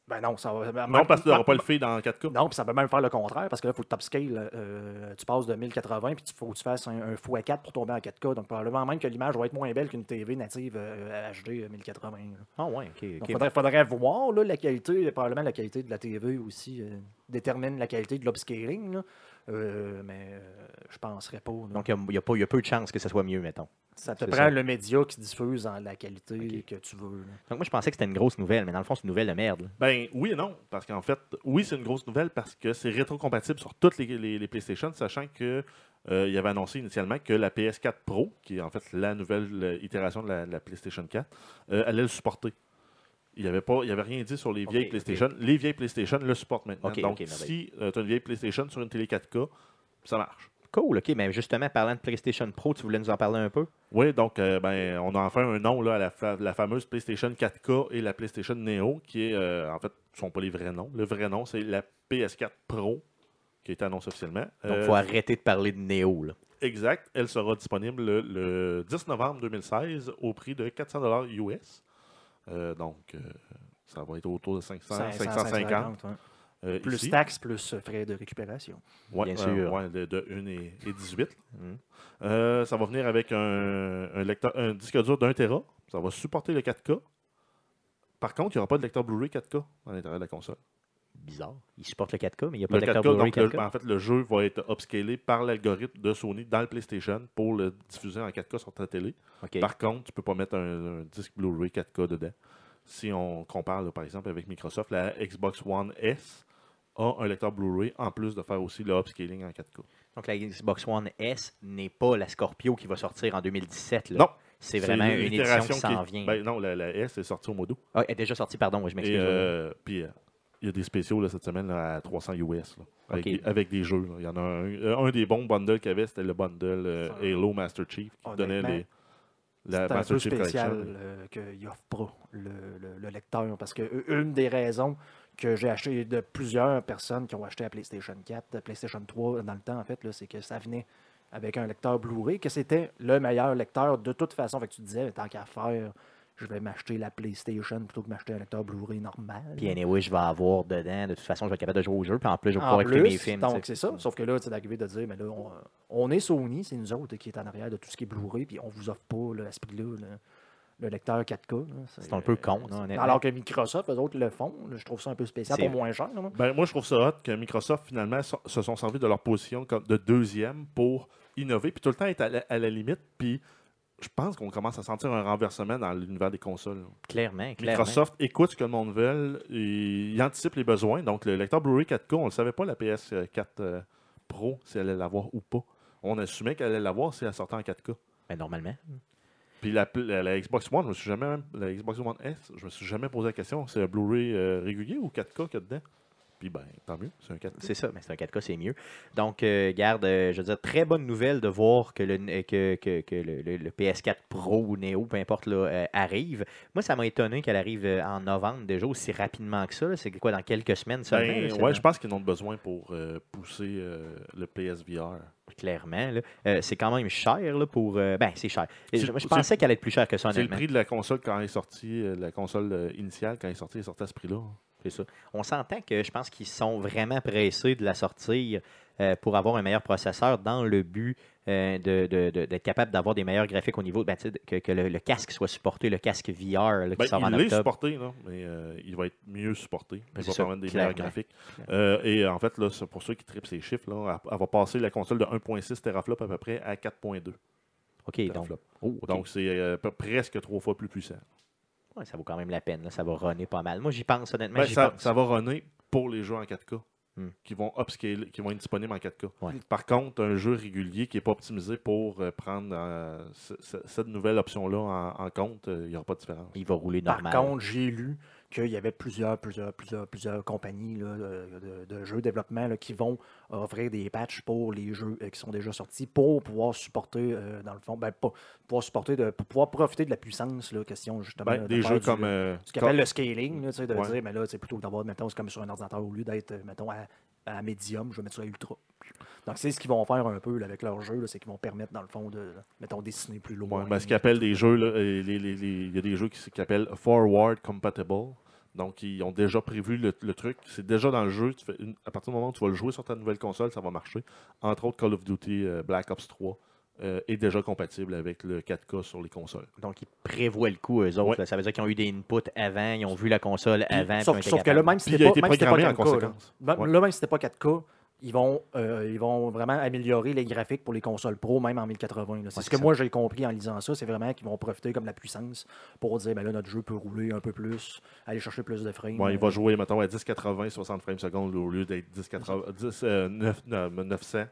Ben non, ça va. Non, parce que tu n'auras pas le fait dans 4K. Non, puis ça peut même faire le contraire, parce que là, il faut que tu upscale. euh, tu passes de 1080, puis il faut que tu fasses un, un x4 pour tomber en 4K. Donc, probablement même que l'image va être moins belle qu'une TV native euh, HD 1080. là. Ah ouais, ok. Ok. faudrait, faudrait voir là, la qualité, probablement la qualité de la TV aussi euh, détermine la qualité de l'upscaling. Euh, mais euh, je penserais pas. Donc, il y a- y, y peu de chances que ça soit mieux, mettons. ça te prend ça. le média qui diffuse en la qualité que tu veux. là. Donc, moi, je pensais que c'était une grosse nouvelle, mais dans le fond, c'est une nouvelle de merde. là. Ben oui et non, parce qu'en fait, oui, c'est une grosse nouvelle parce que c'est rétrocompatible sur toutes les, les- les PlayStation, sachant que euh, il avait annoncé initialement que la PS4 Pro, qui est en fait la nouvelle itération de la, de la PlayStation 4, euh, allait le supporter. Il n'y avait, il rien dit sur les vieilles PlayStation. Les vieilles PlayStation le supportent maintenant. Donc, ok, merveilleux. si tu as une vieille PlayStation sur une télé 4K, ça marche. Cool, OK. Mais justement, parlant de PlayStation Pro, tu voulais nous en parler un peu? Oui, donc euh, ben, on a enfin un nom là, à la, fa- la fameuse PlayStation 4K et la PlayStation Neo, qui est euh, en fait, ce ne sont pas les vrais noms. Le vrai nom, c'est la PS4 Pro, qui a été annoncée officiellement. Donc, il Euh, faut arrêter de parler de Neo. Là. exact. Elle sera disponible le, le 10 novembre 2016 au prix de 400 US. Euh, donc, euh, ça va être autour de 500, 500, 550. ouais. euh, Plus ici. taxes, plus frais de récupération. Ouais, Bien euh, sûr. ouais, de, de 1 et, et 18. Mhm. Euh, ça va venir avec un, un lecteur, un disque dur d'un Tera. Ça va supporter le 4K. Par contre, il n'y aura pas de lecteur Blu-ray 4K à l'intérieur de la console. Bizarre. Il supporte le 4K, mais il n'y a pas Le de 4K, lecteur Blu-ray donc le- 4K. en fait, le jeu va être upscalé par l'algorithme de Sony dans le PlayStation pour le diffuser en 4K sur ta télé. Par contre, tu ne peux pas mettre un, un disque Blu-ray 4K dedans. Si on compare, là, par exemple, avec Microsoft, la Xbox One S a un lecteur Blu-ray en plus de faire aussi le upscaling en 4K. Donc, la Xbox One S n'est pas la Scorpio qui va sortir en 2017. là. Non, C'est vraiment une édition qui s'en vient. ben non, la, la S est sortie au mois d'août. Ah, elle est déjà sortie, pardon, je m'excuse. euh, puis, euh, il y a des spéciaux là, cette semaine là, à 300 US. là, avec, des, avec des jeux. là. Il y en a un, euh, un des bons bundles qu'il y avait, c'était le bundle euh, Halo Master Chief qui donnait les, la C'est un Master peu Chief spécial euh, qu'il n'offre pas le, le- le lecteur. Parce que euh, une des raisons que j'ai acheté de plusieurs personnes qui ont acheté la PlayStation 4, la PlayStation 3 dans le temps, en fait, là, c'est que ça venait avec un lecteur Blu-ray, que c'était le meilleur lecteur de toute façon. Fait que tu te disais, tant qu'à faire, je vais m'acheter la PlayStation plutôt que m'acheter un lecteur Blu-ray normal. Puis, anyway, je vais avoir dedans. De toute façon, je vais être capable de jouer au jeu. Puis, en plus, je vais pouvoir écouter mes films. donc c'est ça. Sauf que là, c'est d'arriver de dire, mais là, on, on est Sony, c'est nous autres qui est en arrière de tout ce qui est Blu-ray, puis on vous offre pas là, à ce prix-là le, le lecteur 4K. là. C'est un peu con. Alors que Microsoft, eux autres le font. là, je trouve ça un peu spécial pour moins cher. là. Ben, moi, je trouve ça hot que Microsoft, finalement, so- se sont servis de leur position comme de deuxième pour innover, puis tout le temps être à la, à la limite. Puis je pense qu'on commence à sentir un renversement dans l'univers des consoles. Clairement, clairement. Microsoft écoute ce que le monde veut, et il anticipe les besoins. Donc, le lecteur Blu-ray 4K, on ne le savait pas, la PS4 euh, Pro, si elle allait l'avoir ou pas. On assumait qu'elle allait l'avoir si elle sortait en 4K. Ben, normalement. Puis la, la- la Xbox One, je me suis jamais la Xbox One S, je me suis jamais posé la question, c'est un Blu-ray euh, régulier ou 4K qu'il y a dedans? Puis ben, tant mieux, c'est un 4K. C'est ça, mais c'est un 4K, c'est mieux. Donc, euh, garde, euh, je veux dire, très bonne nouvelle de voir que le, euh, que, que- que le, le- le PS4 Pro ou Neo, peu importe, là, euh, arrive. Moi, ça m'a étonné qu'elle arrive en novembre déjà aussi rapidement que ça. C'est quoi, dans quelques semaines seulement? Ben, ouais, je pense qu'ils en ont besoin pour pousser le PSVR. Clairement. là. Euh, c'est quand même cher là, pour. euh, ben, c'est cher. Je, pensais qu'elle allait être plus chère que ça, C'est le prix de la console quand elle est sortie, euh, la console initiale quand elle est sortie, elle est sortie à ce prix-là. C'est ça. On s'entend que je pense qu'ils sont vraiment pressés de la sortir euh, pour avoir un meilleur processeur dans le but euh, de- de- de- d'être capable d'avoir des meilleurs graphiques au niveau. ben, que que le, le casque soit supporté, le casque VR là, qui Ben, sort en il est supporté, mais euh, il va être mieux supporté. Ben, Il c'est va ça, permettre des meilleurs graphiques. Et en fait, là, c'est pour ceux qui tripent ces chiffres, là, elle, elle va passer la console de 1.6 teraflop à peu près à 4.2 OK, donc, oh. Donc, c'est presque trois fois plus puissant. Ouais, ça vaut quand même la peine. là. Ça va runner pas mal. Moi, j'y pense honnêtement. Ben, j'y ça, pense. ça va runner pour les jeux en 4K. Hmm. Qui vont upscaler, qui vont être disponibles en 4K. Ouais. Par contre, un jeu régulier qui n'est pas optimisé pour euh, prendre euh, ce- ce- cette nouvelle option-là en, en compte, euh, il n'y aura pas de différence. Il va rouler Par normal. contre, j'ai lu qu'il y avait plusieurs, plusieurs, plusieurs, plusieurs compagnies là, de, jeux de développement là, qui vont offrir des patchs pour les jeux euh, qui sont déjà sortis pour pouvoir supporter, euh, dans le fond, ben, pas pouvoir supporter, de, pour pouvoir profiter de la puissance, là, question justement Ben, de des jeux du- comme. euh, ce qu'on appelle le scaling, de Ouais. dire, mais là, c'est plutôt d'avoir, mettons, c'est comme sur un ordinateur, au lieu d'être, mettons, à, à médium, je vais mettre ça à ultra. Donc, c'est ce qu'ils vont faire un peu là, avec leur jeu, c'est qu'ils vont permettre, dans le fond, de, mettons, dessiner plus loin. Ouais, ben, ce qu'ils appellent des jeux, euh, les- les- les- il y a des jeux qui, s- qui appellent Forward Compatible. Donc, ils ont déjà prévu le, le truc. C'est déjà dans le jeu. Tu fais une- à partir du moment où tu vas le jouer sur ta nouvelle console, ça va marcher. Entre autres, Call of Duty euh, Black Ops 3 euh, est déjà compatible avec le 4K sur les consoles. Donc, ils prévoient le coup, eux autres. Ouais. Ça veut dire qu'ils ont eu des inputs avant, ils ont vu la console avant. puis sauf, que là, même si c'était pas, pas programmé en 4K, là. conséquence. Ben, Ouais. là, même si c'était pas 4K, ils vont, euh, ils vont vraiment améliorer les graphiques pour les consoles pro, même en 1080. là. C'est Ouais, ce c'est que ça. moi j'ai compris en lisant ça, c'est vraiment qu'ils vont profiter comme la puissance pour dire ben là notre jeu peut rouler un peu plus, aller chercher plus de frames. Ouais, il va Euh, jouer, mettons, à 1080, 60 frames secondes au lieu d'être 1080, 10, euh, 9, euh, 900. euh,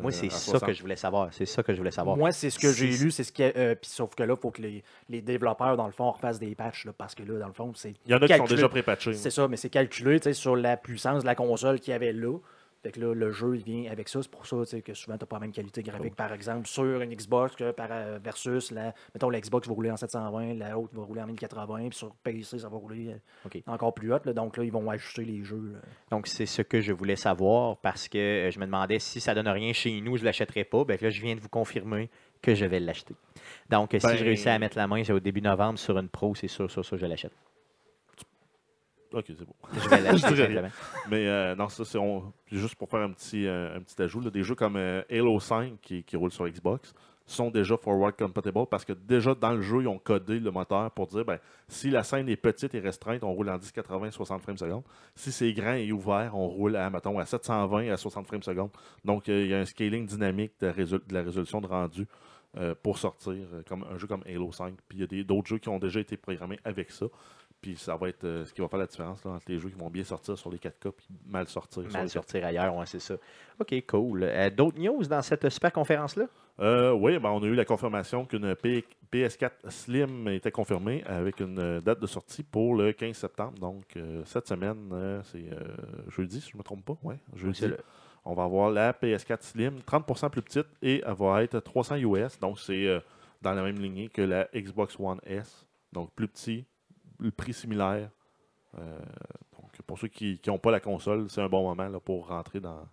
Moi, c'est à ça 60. que je voulais savoir. C'est ça que je voulais savoir. Moi, c'est ce que j'ai lu, c'est ce qui. euh, puis sauf que là, il faut que les, les développeurs, dans le fond, refassent des patchs, là, parce que là, dans le fond, c'est. Il y en a qui sont déjà pré-patchés. C'est ça, mais c'est calculé tu sais, sur la puissance de la console qu'il y avait là. Fait que là, le jeu, il vient avec ça. C'est pour ça que souvent, tu n'as pas la même qualité graphique, par exemple, sur une Xbox que par, euh, versus, la, mettons, la Xbox va rouler en 720, la haute va rouler en 1080, puis sur PC, ça va rouler euh, encore plus haut. là. donc là, ils vont ajuster les jeux. là. Donc, c'est ce que je voulais savoir parce que euh, je me demandais si ça donne rien chez nous, je ne l'achèterais pas. Ben, là, je viens de vous confirmer que je vais l'acheter. Donc, si Ben- je réussis à mettre la main c'est au début novembre sur une pro, c'est sûr, sûr, sûr, je l'achète. Ok, c'est bon. Je vais l'acheter. Mais euh, non, ça, c'est on- juste pour faire un petit, euh, un petit ajout. là, des jeux comme euh, Halo 5 qui, qui roulent sur Xbox sont déjà forward compatible parce que déjà dans le jeu, ils ont codé le moteur pour dire ben, si la scène est petite et restreinte, on roule en 1080 60 frames secondes. Si c'est grand et ouvert, on roule à, mettons, à 720 à 60 frames secondes. Donc, il y a un scaling dynamique de, de la résolution de rendu pour sortir comme un jeu comme Halo 5. Puis il y a d'autres jeux qui ont déjà été programmés avec ça. Puis ça va être euh, ce qui va faire la différence là, entre les jeux qui vont bien sortir sur les 4K et mal sortir sur Mal les 4K. sortir ailleurs, ouais, c'est ça. OK, cool. Euh, D'autres news dans cette super conférence-là? Euh, oui, ben, on a eu la confirmation qu'une P- PS4 Slim était confirmée avec une date de sortie pour le 15 septembre. Donc, cette semaine, c'est jeudi, si je ne me trompe pas. Ouais, jeudi. On va avoir la PS4 Slim, 30% plus petite, et elle va être 300 US. Donc, c'est dans la même lignée que la Xbox One S. Donc, plus petit, le prix similaire. Euh, donc, pour ceux qui n'ont pas la console, c'est un bon moment là, pour rentrer dans,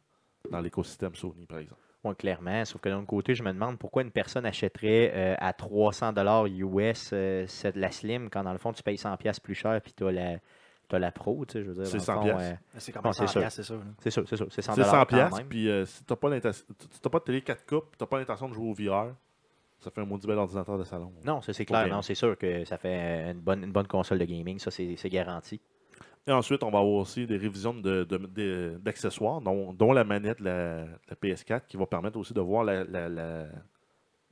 dans l'écosystème Sony, par exemple. Ouais, clairement. Sauf que d'un côté, je me demande pourquoi une personne achèterait euh, à 300 US euh, cette- la Slim quand dans le fond tu payes 100$ piastres plus cher puis tu as la, t'as la Pro. Tu sais, je veux dire, C'est dans le 100$. fond, euh, C'est comme Non, ça, c'est sûr. c'est ça. là. c'est ça, c'est ça. C'est 100$. C'est 100 quand pièces même. puis euh, si t'as pas l'inten- t'as pas de télé 4K, puis t'as pas l'intention de jouer au VR, ça fait un maudit bel ordinateur de salon. Non, ça c'est clair. bien. Non, c'est sûr que ça fait une bonne, une bonne console de gaming. Ça, c'est garanti. Et ensuite, on va avoir aussi des révisions de- de- de- d'accessoires, dont, dont la manette de la, la PS4, qui va permettre aussi de voir la, la- la-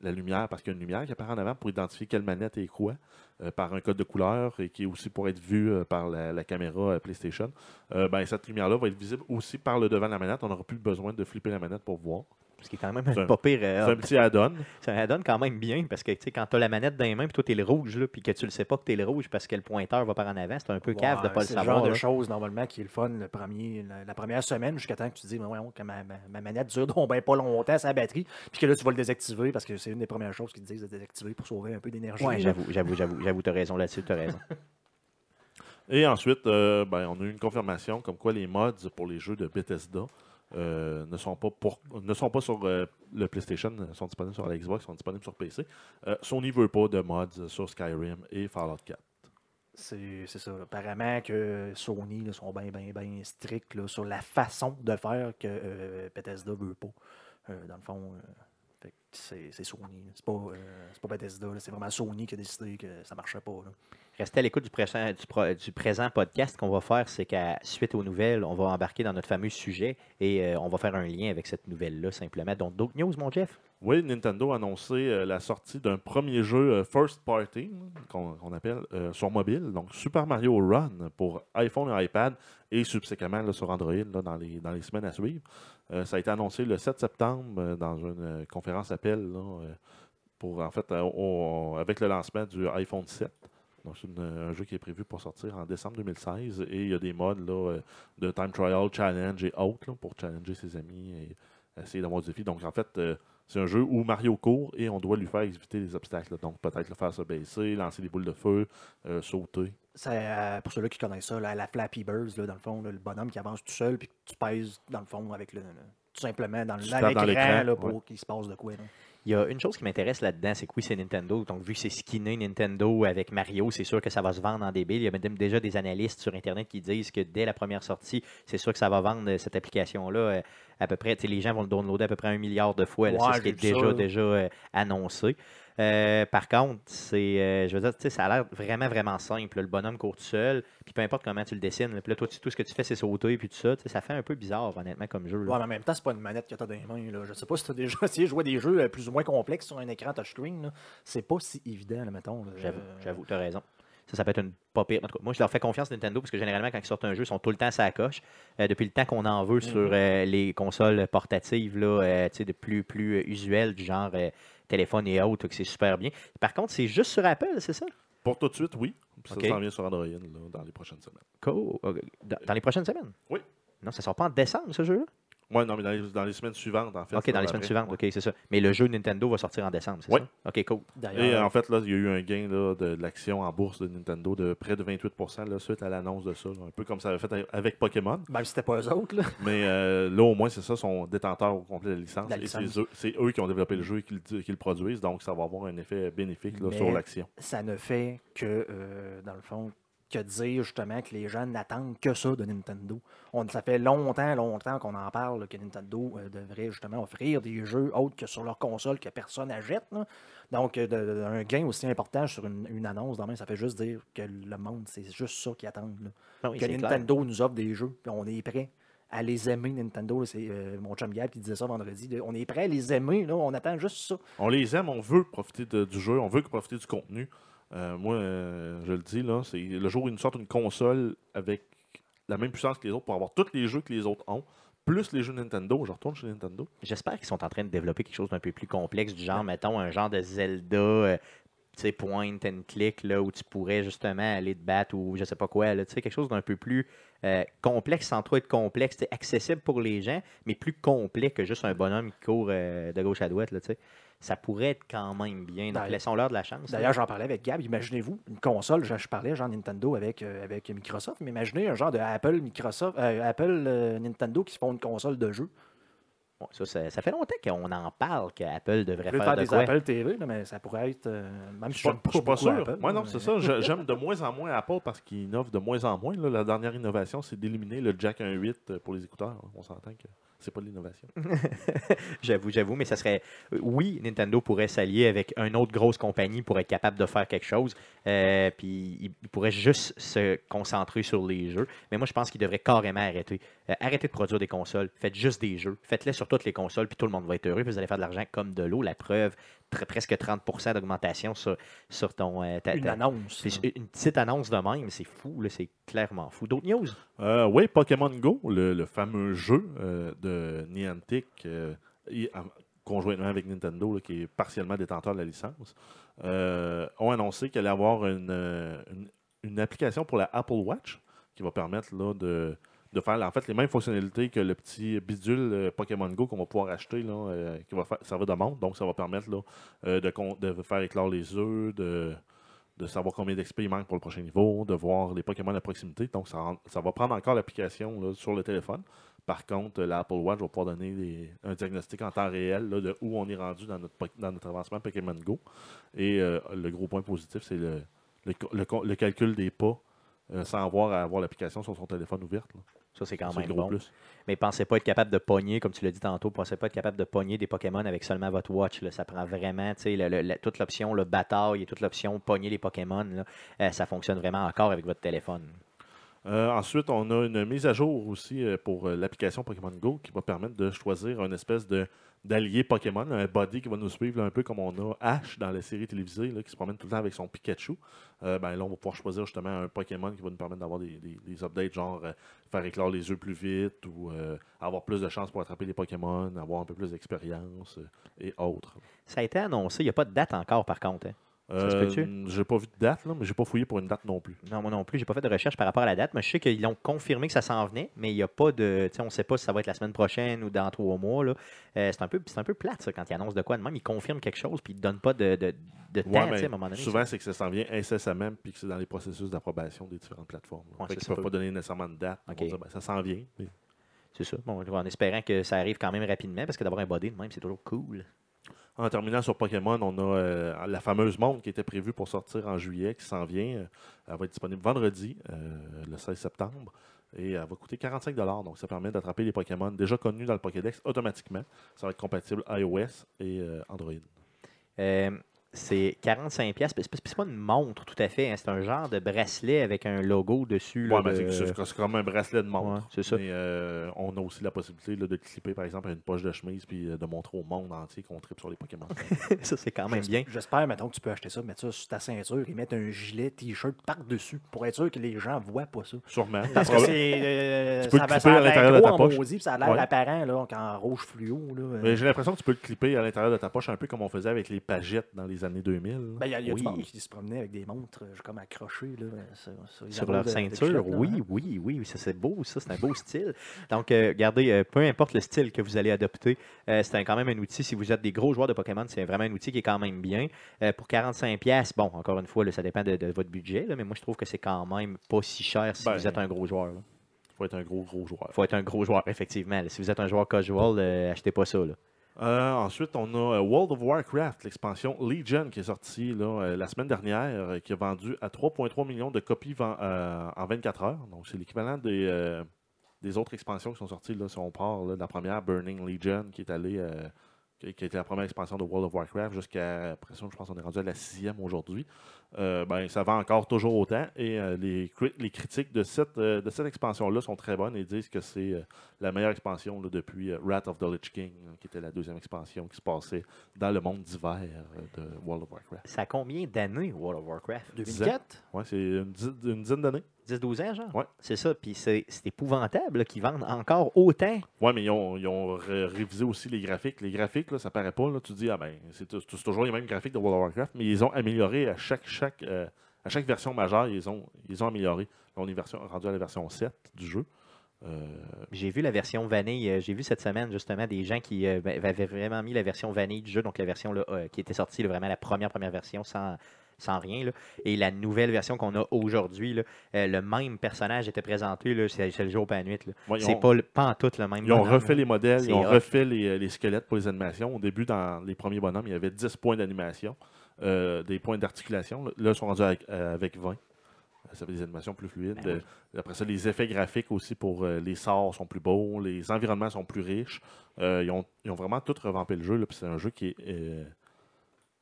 la lumière, parce qu'il y a une lumière qui apparaît en avant pour identifier quelle manette est quoi, euh, par un code de couleur, et qui est aussi pour être vue euh, par la, caméra euh, PlayStation. Ben, cette lumière-là va être visible aussi par le devant de la manette. On n'aura plus besoin de flipper la manette pour voir. Ce qui est quand même C'est un un- pas pire. euh, C'est un petit add-on. Ça donne quand même bien parce que tu sais, quand tu as la manette dans les mains puis toi tu es le rouge là, puis que tu le sais pas que tu es le rouge parce que le pointeur va par en avant, c'est un peu cave de Ouais, pas le c'est savoir. genre de choses, normalement, qui est le fun le premier, la, la première semaine, jusqu'à temps que tu te dis, Mais voyons, que ma, ma- ma manette dure donc ben pas longtemps sa batterie, puis que là, tu vas le désactiver parce que c'est une des premières choses qu'ils te disent de désactiver pour sauver un peu d'énergie. Ouais, là. j'avoue, j'avoue, j'avoue, j'avoue, t'as raison là-dessus, t'as raison. Et ensuite, euh, ben, on a eu une confirmation comme quoi les mods pour les jeux de Bethesda euh, ne, sont pas pour, ne sont pas sur euh, le PlayStation, sont disponibles sur la Xbox, sont disponibles sur PC. Euh, Sony veut pas de mods sur Skyrim et Fallout 4. C'est ça. Apparemment que Sony sont bien, stricts sur la façon de faire que Bethesda veut pas. Dans le fond, c'est Sony. C'est pas, pas Bethesda. C'est vraiment Sony qui a décidé que ça marchait pas. Restez à l'écoute du, présent- podcast qu'on va faire, c'est qu'à suite aux nouvelles, on va embarquer dans notre fameux sujet et euh, on va faire un lien avec cette nouvelle-là simplement. Donc, d'autres news, mon Jeff? Oui, Nintendo a annoncé euh, la sortie d'un premier jeu euh, first party qu'on appelle sur mobile, donc Super Mario Run pour iPhone et iPad et subséquemment sur Android dans, les, dans les semaines à suivre. Ça a été annoncé le 7 septembre dans une conférence appel pour en fait avec le lancement du iPhone 7. Donc, c'est un jeu qui est prévu pour sortir en décembre 2016 et il y a des modes là, euh, de time trial, challenge et autres là, pour challenger ses amis et essayer d'avoir du défi. Donc en fait, euh, c'est un jeu où Mario court et on doit lui faire éviter les obstacles. là. Donc peut-être le faire se baisser, lancer des boules de feu, euh, sauter. C'est, euh, pour ceux-là qui connaissent ça, la, la Flappy Birds, là, dans le fond, là, le bonhomme qui avance tout seul, puis que tu pèses, dans le fond, avec le, le- tout simplement dans, l'écran pour ouais. qu'il se passe de quoi. Il y a une chose qui m'intéresse là-dedans, c'est que oui, c'est Nintendo. Donc, vu que c'est skinné Nintendo avec Mario, c'est sûr que ça va se vendre en débile. Il y a même déjà des analystes sur Internet qui disent que dès la première sortie, c'est sûr que ça va vendre euh, cette application-là euh, à peu près. tu sais, Les gens vont le downloader à peu près un milliard de fois, là, c'est ce qui est déjà, déjà euh, annoncé. Euh, par contre, c'est, euh, je veux dire, tu sais, ça a l'air vraiment, vraiment simple. là. Le bonhomme court tout seul, puis peu importe comment tu le dessines. là, Puis là, toi, tout ce que tu fais, c'est sauter, puis tout ça. Ça fait un peu bizarre, honnêtement, comme jeu. là. Ouais, mais en même temps, c'est pas une manette que tu as dans les mains. Là. Je sais pas si tu as déjà essayé de jouer des jeux euh, plus ou moins complexes sur un écran touchscreen. C'est pas si évident, là, mettons. J'avoue, j'avoue, tu as raison. Ça, ça peut être une pas pire. En tout cas, moi, je leur fais confiance Nintendo parce que généralement, quand ils sortent un jeu, ils sont tout le temps à sa coche. Euh, depuis le temps qu'on en veut sur euh, les consoles portatives, là, euh, tu sais, de plus, plus usuelles, du genre téléphone et autres, que c'est super bien. Par contre, c'est juste sur Apple, c'est ça? Pour tout de suite, oui. Puis. Ça s'en vient sur Android là, dans les prochaines semaines. Cool. Dans, dans les prochaines semaines? Oui. Non, ça sort pas en décembre, ce jeu-là? Oui, non, mais dans les, dans les semaines suivantes, en fait. OK, là, dans les semaines suivantes. OK, c'est ça. Mais le jeu Nintendo va sortir en décembre, c'est Oui. ça? OK, cool. Et euh, en fait, là, il y a eu un gain là, de, de l'action en bourse de Nintendo de près de 28 là, suite à l'annonce de ça. là. un peu comme ça avait fait avec Pokémon. même si c'était pas eux autres, là. Mais euh, là, au moins, c'est ça, sont détenteurs au complet de la licence. La Et c'est eux, c'est eux qui ont développé le jeu et qui, le- qui le produisent. Donc, ça va avoir un effet bénéfique là, Mais- sur l'action. ça ne fait que, euh, dans le fond, que dire justement que les gens n'attendent que ça de Nintendo. On, ça fait longtemps, longtemps qu'on en parle là, que Nintendo euh, devrait justement offrir des jeux autres que sur leur console que personne n'achète. Donc, euh, de- de- un gain aussi important sur une, une annonce, ça fait juste dire que le monde, c'est juste ça qu'ils attendent. là. Ah oui, que clair. Nintendo nous offre des jeux, puis on est prêt à les aimer, Nintendo. C'est euh, mon chum Gab qui disait ça vendredi. On est prêt à les aimer, là, on attend juste ça. On les aime, on veut profiter de- du jeu, on veut profiter du contenu. Euh, moi, euh, je le dis, là, c'est le jour où ils nous sortent une console avec la même puissance que les autres pour avoir tous les jeux que les autres ont, plus les jeux Nintendo, je retourne chez Nintendo. J'espère qu'ils sont en train de développer quelque chose d'un peu plus complexe, du genre, mettons, un genre de Zelda, euh, tu sais, point and click, là, où tu pourrais justement aller te battre ou je sais pas quoi, là, tu sais, quelque chose d'un peu plus euh, complexe sans trop être complexe, accessible pour les gens, mais plus complet que juste un bonhomme qui court euh, de gauche à droite, là, tu sais. Ça pourrait être quand même bien. Donc, laissons-leur de la chance. D'ailleurs, j'en parlais avec Gab. Imaginez-vous une console, je, je parlais genre Nintendo avec, euh, avec Microsoft, mais imaginez un genre de Apple, Microsoft, euh, Apple, euh, Nintendo qui se font une console de jeu. Bon, ça, ça, ça fait longtemps qu'on en parle qu'Apple devrait faire, faire de des quoi. Apple TV, là, mais ça pourrait être. euh, même si Je suis pas, sûr. Apple, Moi, non, mais- c'est ça. J'aime de moins en moins Apple parce qu'ils innovent de moins en moins. là. La dernière innovation, c'est d'éliminer le jack 1.8 pour les écouteurs. On s'entend que c'est pas de l'innovation. J'avoue, j'avoue, mais ça serait. euh, Oui, Nintendo pourrait s'allier avec une autre grosse compagnie pour être capable de faire quelque chose. euh, puis il il pourrait juste se concentrer sur les jeux. Mais moi, je pense qu'il devrait carrément arrêter. Euh, arrêtez de produire des consoles. Faites juste des jeux. Faites-les sur toutes les consoles, puis tout le monde va être heureux. Puis vous allez faire de l'argent comme de l'eau. La preuve, tr- presque 30% d'augmentation sur, sur ton. euh, ta- Une annonce. c'est une petite annonce de même, c'est fou, là, c'est clairement fou. D'autres news? Euh, oui, Pokémon Go, le, le fameux jeu euh, de Niantic, conjointement avec Nintendo, là, qui est partiellement détenteur de la licence, euh, ont annoncé qu'il allait y avoir une, une, une application pour la Apple Watch qui va permettre là, de, de faire en fait les mêmes fonctionnalités que le petit bidule euh, Pokémon Go qu'on va pouvoir acheter, là, euh, qui va faire, servir de montre. Donc, ça va permettre là, euh, de, faire éclore les œufs, de, de savoir combien d'XP il manque pour le prochain niveau, de voir les Pokémon à proximité. Donc, ça, ça va prendre encore l'application sur le téléphone. Par contre, l'Apple Watch va pouvoir donner un diagnostic en temps réel là, de où on est rendu dans notre, dans notre avancement Pokémon Go. Et le gros point positif, c'est le, le, le calcul des pas euh, sans avoir à avoir l'application sur son téléphone ouverte. là. Ça, c'est quand même bon. plus. Mais pensez pas être capable de pogner, comme tu l'as dit tantôt, pensez pas être capable de pogner des Pokémon avec seulement votre watch. là. Ça prend vraiment, tu sais, le- le- la- toute l'option, le bataille et toute l'option pogner les Pokémon. là, euh, ça fonctionne vraiment encore avec votre téléphone. Euh, ensuite, on a une mise à jour aussi pour l'application Pokémon Go qui va permettre de choisir une espèce de d'allié Pokémon, un body qui va nous suivre un peu comme on a Ash dans la série télévisée qui se promène tout le temps avec son Pikachu. Euh, ben, là, on va pouvoir choisir justement un Pokémon qui va nous permettre d'avoir des, des- des updates, genre euh, faire éclore les œufs plus vite ou euh, avoir plus de chances pour attraper les Pokémon, avoir un peu plus d'expérience et autres. Ça a été annoncé, il n'y a pas de date encore par contre. hein. Euh, j'ai pas vu de date, là, mais j'ai pas fouillé pour une date non plus. Non, moi non plus, j'ai pas fait de recherche par rapport à la date, mais je sais qu'ils ont confirmé que ça s'en venait, mais il n'y a pas de. tu sais, On ne sait pas si ça va être la semaine prochaine ou dans trois mois. là. Euh, c'est un, peu- c'est un peu plate ça, quand ils annoncent de quoi de même. Ils confirment quelque chose puis ils ne donnent pas de, de, de temps Ouais, à un moment donné. souvent, c'est que ça s'en vient incessamment puis que c'est dans les processus d'approbation des différentes plateformes. Ouais, qu'ils ça. peuvent pas donner nécessairement de date. Ils dire, ben, ça s'en vient. C'est ça. Bon, en espérant que ça arrive quand même rapidement, parce que d'avoir un body de même, c'est toujours cool. En terminant sur Pokémon, on a euh, la fameuse montre qui était prévue pour sortir en juillet, qui s'en vient. Euh, Elle va être disponible vendredi, euh, le 16 septembre. Et elle va coûter 45 Donc, ça permet d'attraper les Pokémon déjà connus dans le Pokédex automatiquement. Ça va être compatible iOS et Android. C'est 45$. pièces. C'est pas- c'est pas une montre tout à fait. hein, C'est un genre de bracelet avec un logo dessus. là, Ouais, mais de- c'est- comme un bracelet de montre. Ouais, c'est ça. Mais euh, on a aussi la possibilité là, de le clipper, par exemple, à une poche de chemise puis euh, de montrer au monde entier qu'on tripe sur les Pokémon. ça, c'est quand même bien. J'espère, maintenant que tu peux acheter ça, mettre ça sur ta ceinture et mettre un gilet, t-shirt par-dessus pour être sûr que les gens voient pas ça. Sûrement. Parce que c'est. euh, Tu peux ça le va- clipper ça a à l'air l'intérieur de gros ta en poche. maudit, ça a l'air Ouais. apparent, là, qu'en rouge fluo. Là, euh, Mais j'ai l'impression que tu peux le clipper à l'intérieur de ta poche, un peu comme on faisait avec les pagettes dans les années 2000. Ben, il y a, il y a Oui. du monde qui se promenait avec des montres euh, comme accrochées là, sur, sur leur de- ceinture. oui, hein. oui, oui, ça c'est beau, ça c'est un beau style. Donc, euh, regardez, euh, peu importe le style que vous allez adopter, euh, c'est quand même un outil. Si vous êtes des gros joueurs de Pokémon, c'est vraiment un outil qui est quand même bien. Euh, pour 45$, pièces bon, encore une fois, là, ça dépend de, de votre budget, là, mais moi je trouve que c'est quand même pas si cher si Ben, vous êtes un gros joueur. Il faut être un gros, gros joueur. faut être un gros joueur, effectivement. là. Si vous êtes un joueur casual, euh, achetez pas ça. là. Euh, ensuite, on a euh, World of Warcraft, l'expansion Legion qui est sortie euh, la semaine dernière, qui a vendu à 3,3 millions de copies en 24 heures. Donc, c'est l'équivalent des, des autres expansions qui sont sorties. Là, si on part de la première, Burning Legion, qui est allée. qui la première expansion de World of Warcraft jusqu'à, je pense qu'on est rendu à la sixième aujourd'hui. Euh, ben, ça vend encore toujours autant et euh, les, cri- les critiques de cette, euh, de cette expansion-là sont très bonnes et disent que c'est la meilleure expansion là, depuis Wrath of the Lich King, euh, qui était la deuxième expansion qui se passait dans le monde d'hiver de World of Warcraft. Ça a combien d'années, World of Warcraft? 2004 Ouais, c'est une, dizaine- une dizaine d'années. 10-12 ans, genre? Ouais. C'est ça, puis c'est épouvantable qu'ils vendent encore autant. Ouais, mais ils ont, ils ont ré- révisé aussi les graphiques. Les graphiques, là, ça paraît pas. Là, tu te dis, ah ben, c'est toujours les mêmes graphiques de World of Warcraft, mais ils ont amélioré à chaque, chaque, euh, à chaque version majeure, ils ont, ils ont amélioré. Là, on est version, rendu à la version 7 du jeu. Euh, J'ai vu la version vanille, euh, j'ai vu cette semaine justement des gens qui euh, ben, avaient vraiment mis la version vanille du jeu, donc la version là, euh, qui était sortie, là, vraiment la première première version sans, sans rien. là. Et la nouvelle version qu'on a aujourd'hui, le même personnage était présenté, c'est le jour pas la nuit. ouais, C'est ont- pas, en tout le même Ils ont refait les modèles, ils ont hot. refait les, les squelettes pour les animations. Au début, dans les premiers bonhommes, il y avait 10 points d'animation, euh, des points d'articulation. Là, ils sont rendus avec, euh, avec 20. Euh, Ça fait des animations plus fluides. Ben oui. Après ça, les effets graphiques aussi pour les sorts sont plus beaux, les environnements sont plus riches. Ils, ont, ils ont vraiment tout revampé le jeu. C'est un jeu qui est,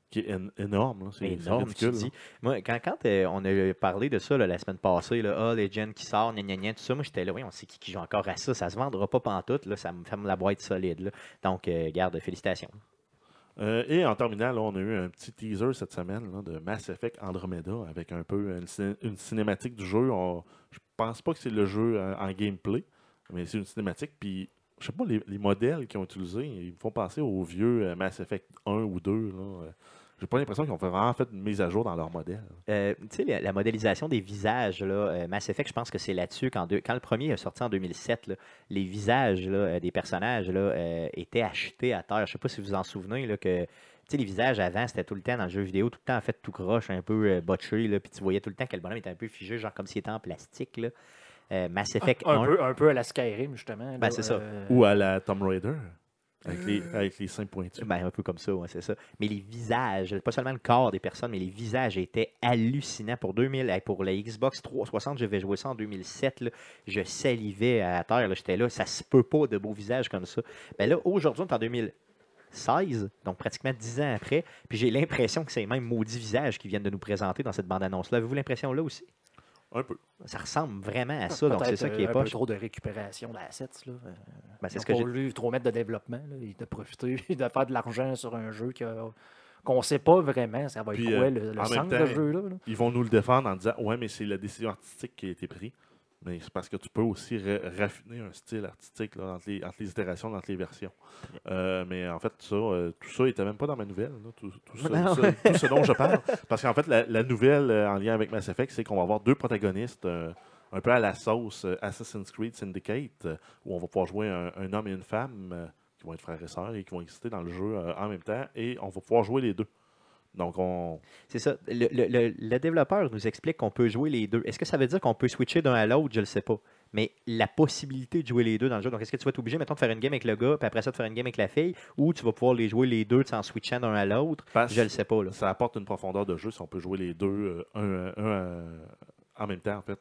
qui est énorme. C'est énorme, tu ridicule. dis. Moi, quand, quand euh, on a parlé de ça là, la semaine passée, là, ah, Legend qui sort, gna, gna, gna, tout ça, moi j'étais là, oui, on sait qui, qui joue encore à ça, ça se vendra pas pantoute, là, ça me ferme la boîte solide. là. Donc, euh, garde, félicitations. Euh, et en terminant, là, on a eu un petit teaser cette semaine de Mass Effect Andromeda avec un peu une, une cinématique du jeu. On- je pense pas que c'est le jeu euh, en gameplay, mais c'est une cinématique. Puis, je sais pas, les, les modèles qu'ils ont utilisés, ils me font penser aux vieux euh, Mass Effect 1 ou 2. Là. J'ai pas l'impression qu'ils ont fait vraiment fait une mise à jour dans leur modèle. Euh, tu sais, la, la modélisation des visages, là, euh, Mass Effect, je pense que c'est là-dessus. Quand, le premier est sorti en 2007, là, les visages là, euh, des personnages là, euh, étaient achetés à terre. Je sais pas si vous vous en souvenez, là, que tu sais, les visages avant, c'était tout le temps dans le jeu vidéo, tout le temps en fait tout croche, un peu euh, botché, là, puis tu voyais tout le temps que le bonhomme était un peu figé, genre comme s'il était en plastique. Là. Euh, Mass Effect un, 1, peu, un peu à la Skyrim, justement. Ben, c'est ça. Ou à la Tomb Raider, avec les, avec les seins pointus. Ben, un peu comme ça, ouais, c'est ça. Mais les visages, pas seulement le corps des personnes, mais les visages étaient hallucinants. Pour 2000, hey, pour la Xbox 360, j'avais joué ça en 2007. là, je salivais à terre. J'étais là, ça se peut pas de beaux visages comme ça. Ben là, aujourd'hui, on est en 2016, donc pratiquement 10 ans après. Puis j'ai l'impression que c'est les mêmes maudits visages qui viennent de nous présenter dans cette bande-annonce-là. Avez-vous l'impression là aussi? Un peu. Ça ressemble vraiment à ça, donc c'est ça qui est euh, un pas. peu trop de récupération d'assets. Là. Euh, Ben, c'est Ils ce que n'ont j'ai- pas voulu trop mettre de développement là, et de profiter de faire de l'argent sur un jeu qu'on ne sait pas vraiment ça va être Puis, quoi euh, le, le centre de jeu-là. là. Ils vont nous le défendre en disant Ouais, mais c'est la décision artistique qui a été prise. Mais c'est parce que tu peux aussi ra- raffiner un style artistique là, entre, les, entre les itérations, entre les versions. Euh, mais en fait, ça, euh, tout ça n'était même pas dans ma nouvelle. là, tout, tout ça- tout ça- tout ce dont je parle. Parce qu'en fait, la, la nouvelle euh, en lien avec Mass Effect, c'est qu'on va avoir deux protagonistes euh, un peu à la sauce Assassin's Creed Syndicate, où on va pouvoir jouer un, un homme et une femme qui vont être frères et sœurs et qui vont exister dans le jeu en même temps. Et on va pouvoir jouer les deux. Donc, on, C'est ça. Le, le- le- le développeur nous explique qu'on peut jouer les deux. Est-ce que ça veut dire qu'on peut switcher d'un à l'autre? Je ne sais pas. Mais la possibilité de jouer les deux dans le jeu. Donc, est-ce que tu vas être obligé, mettons, de faire une game avec le gars, puis après ça, de faire une game avec la fille, ou tu vas pouvoir les jouer les deux en switchant d'un à l'autre? Je ne sais pas. Là. ça apporte une profondeur de jeu si on peut jouer les deux euh, un, un, en même temps, en fait.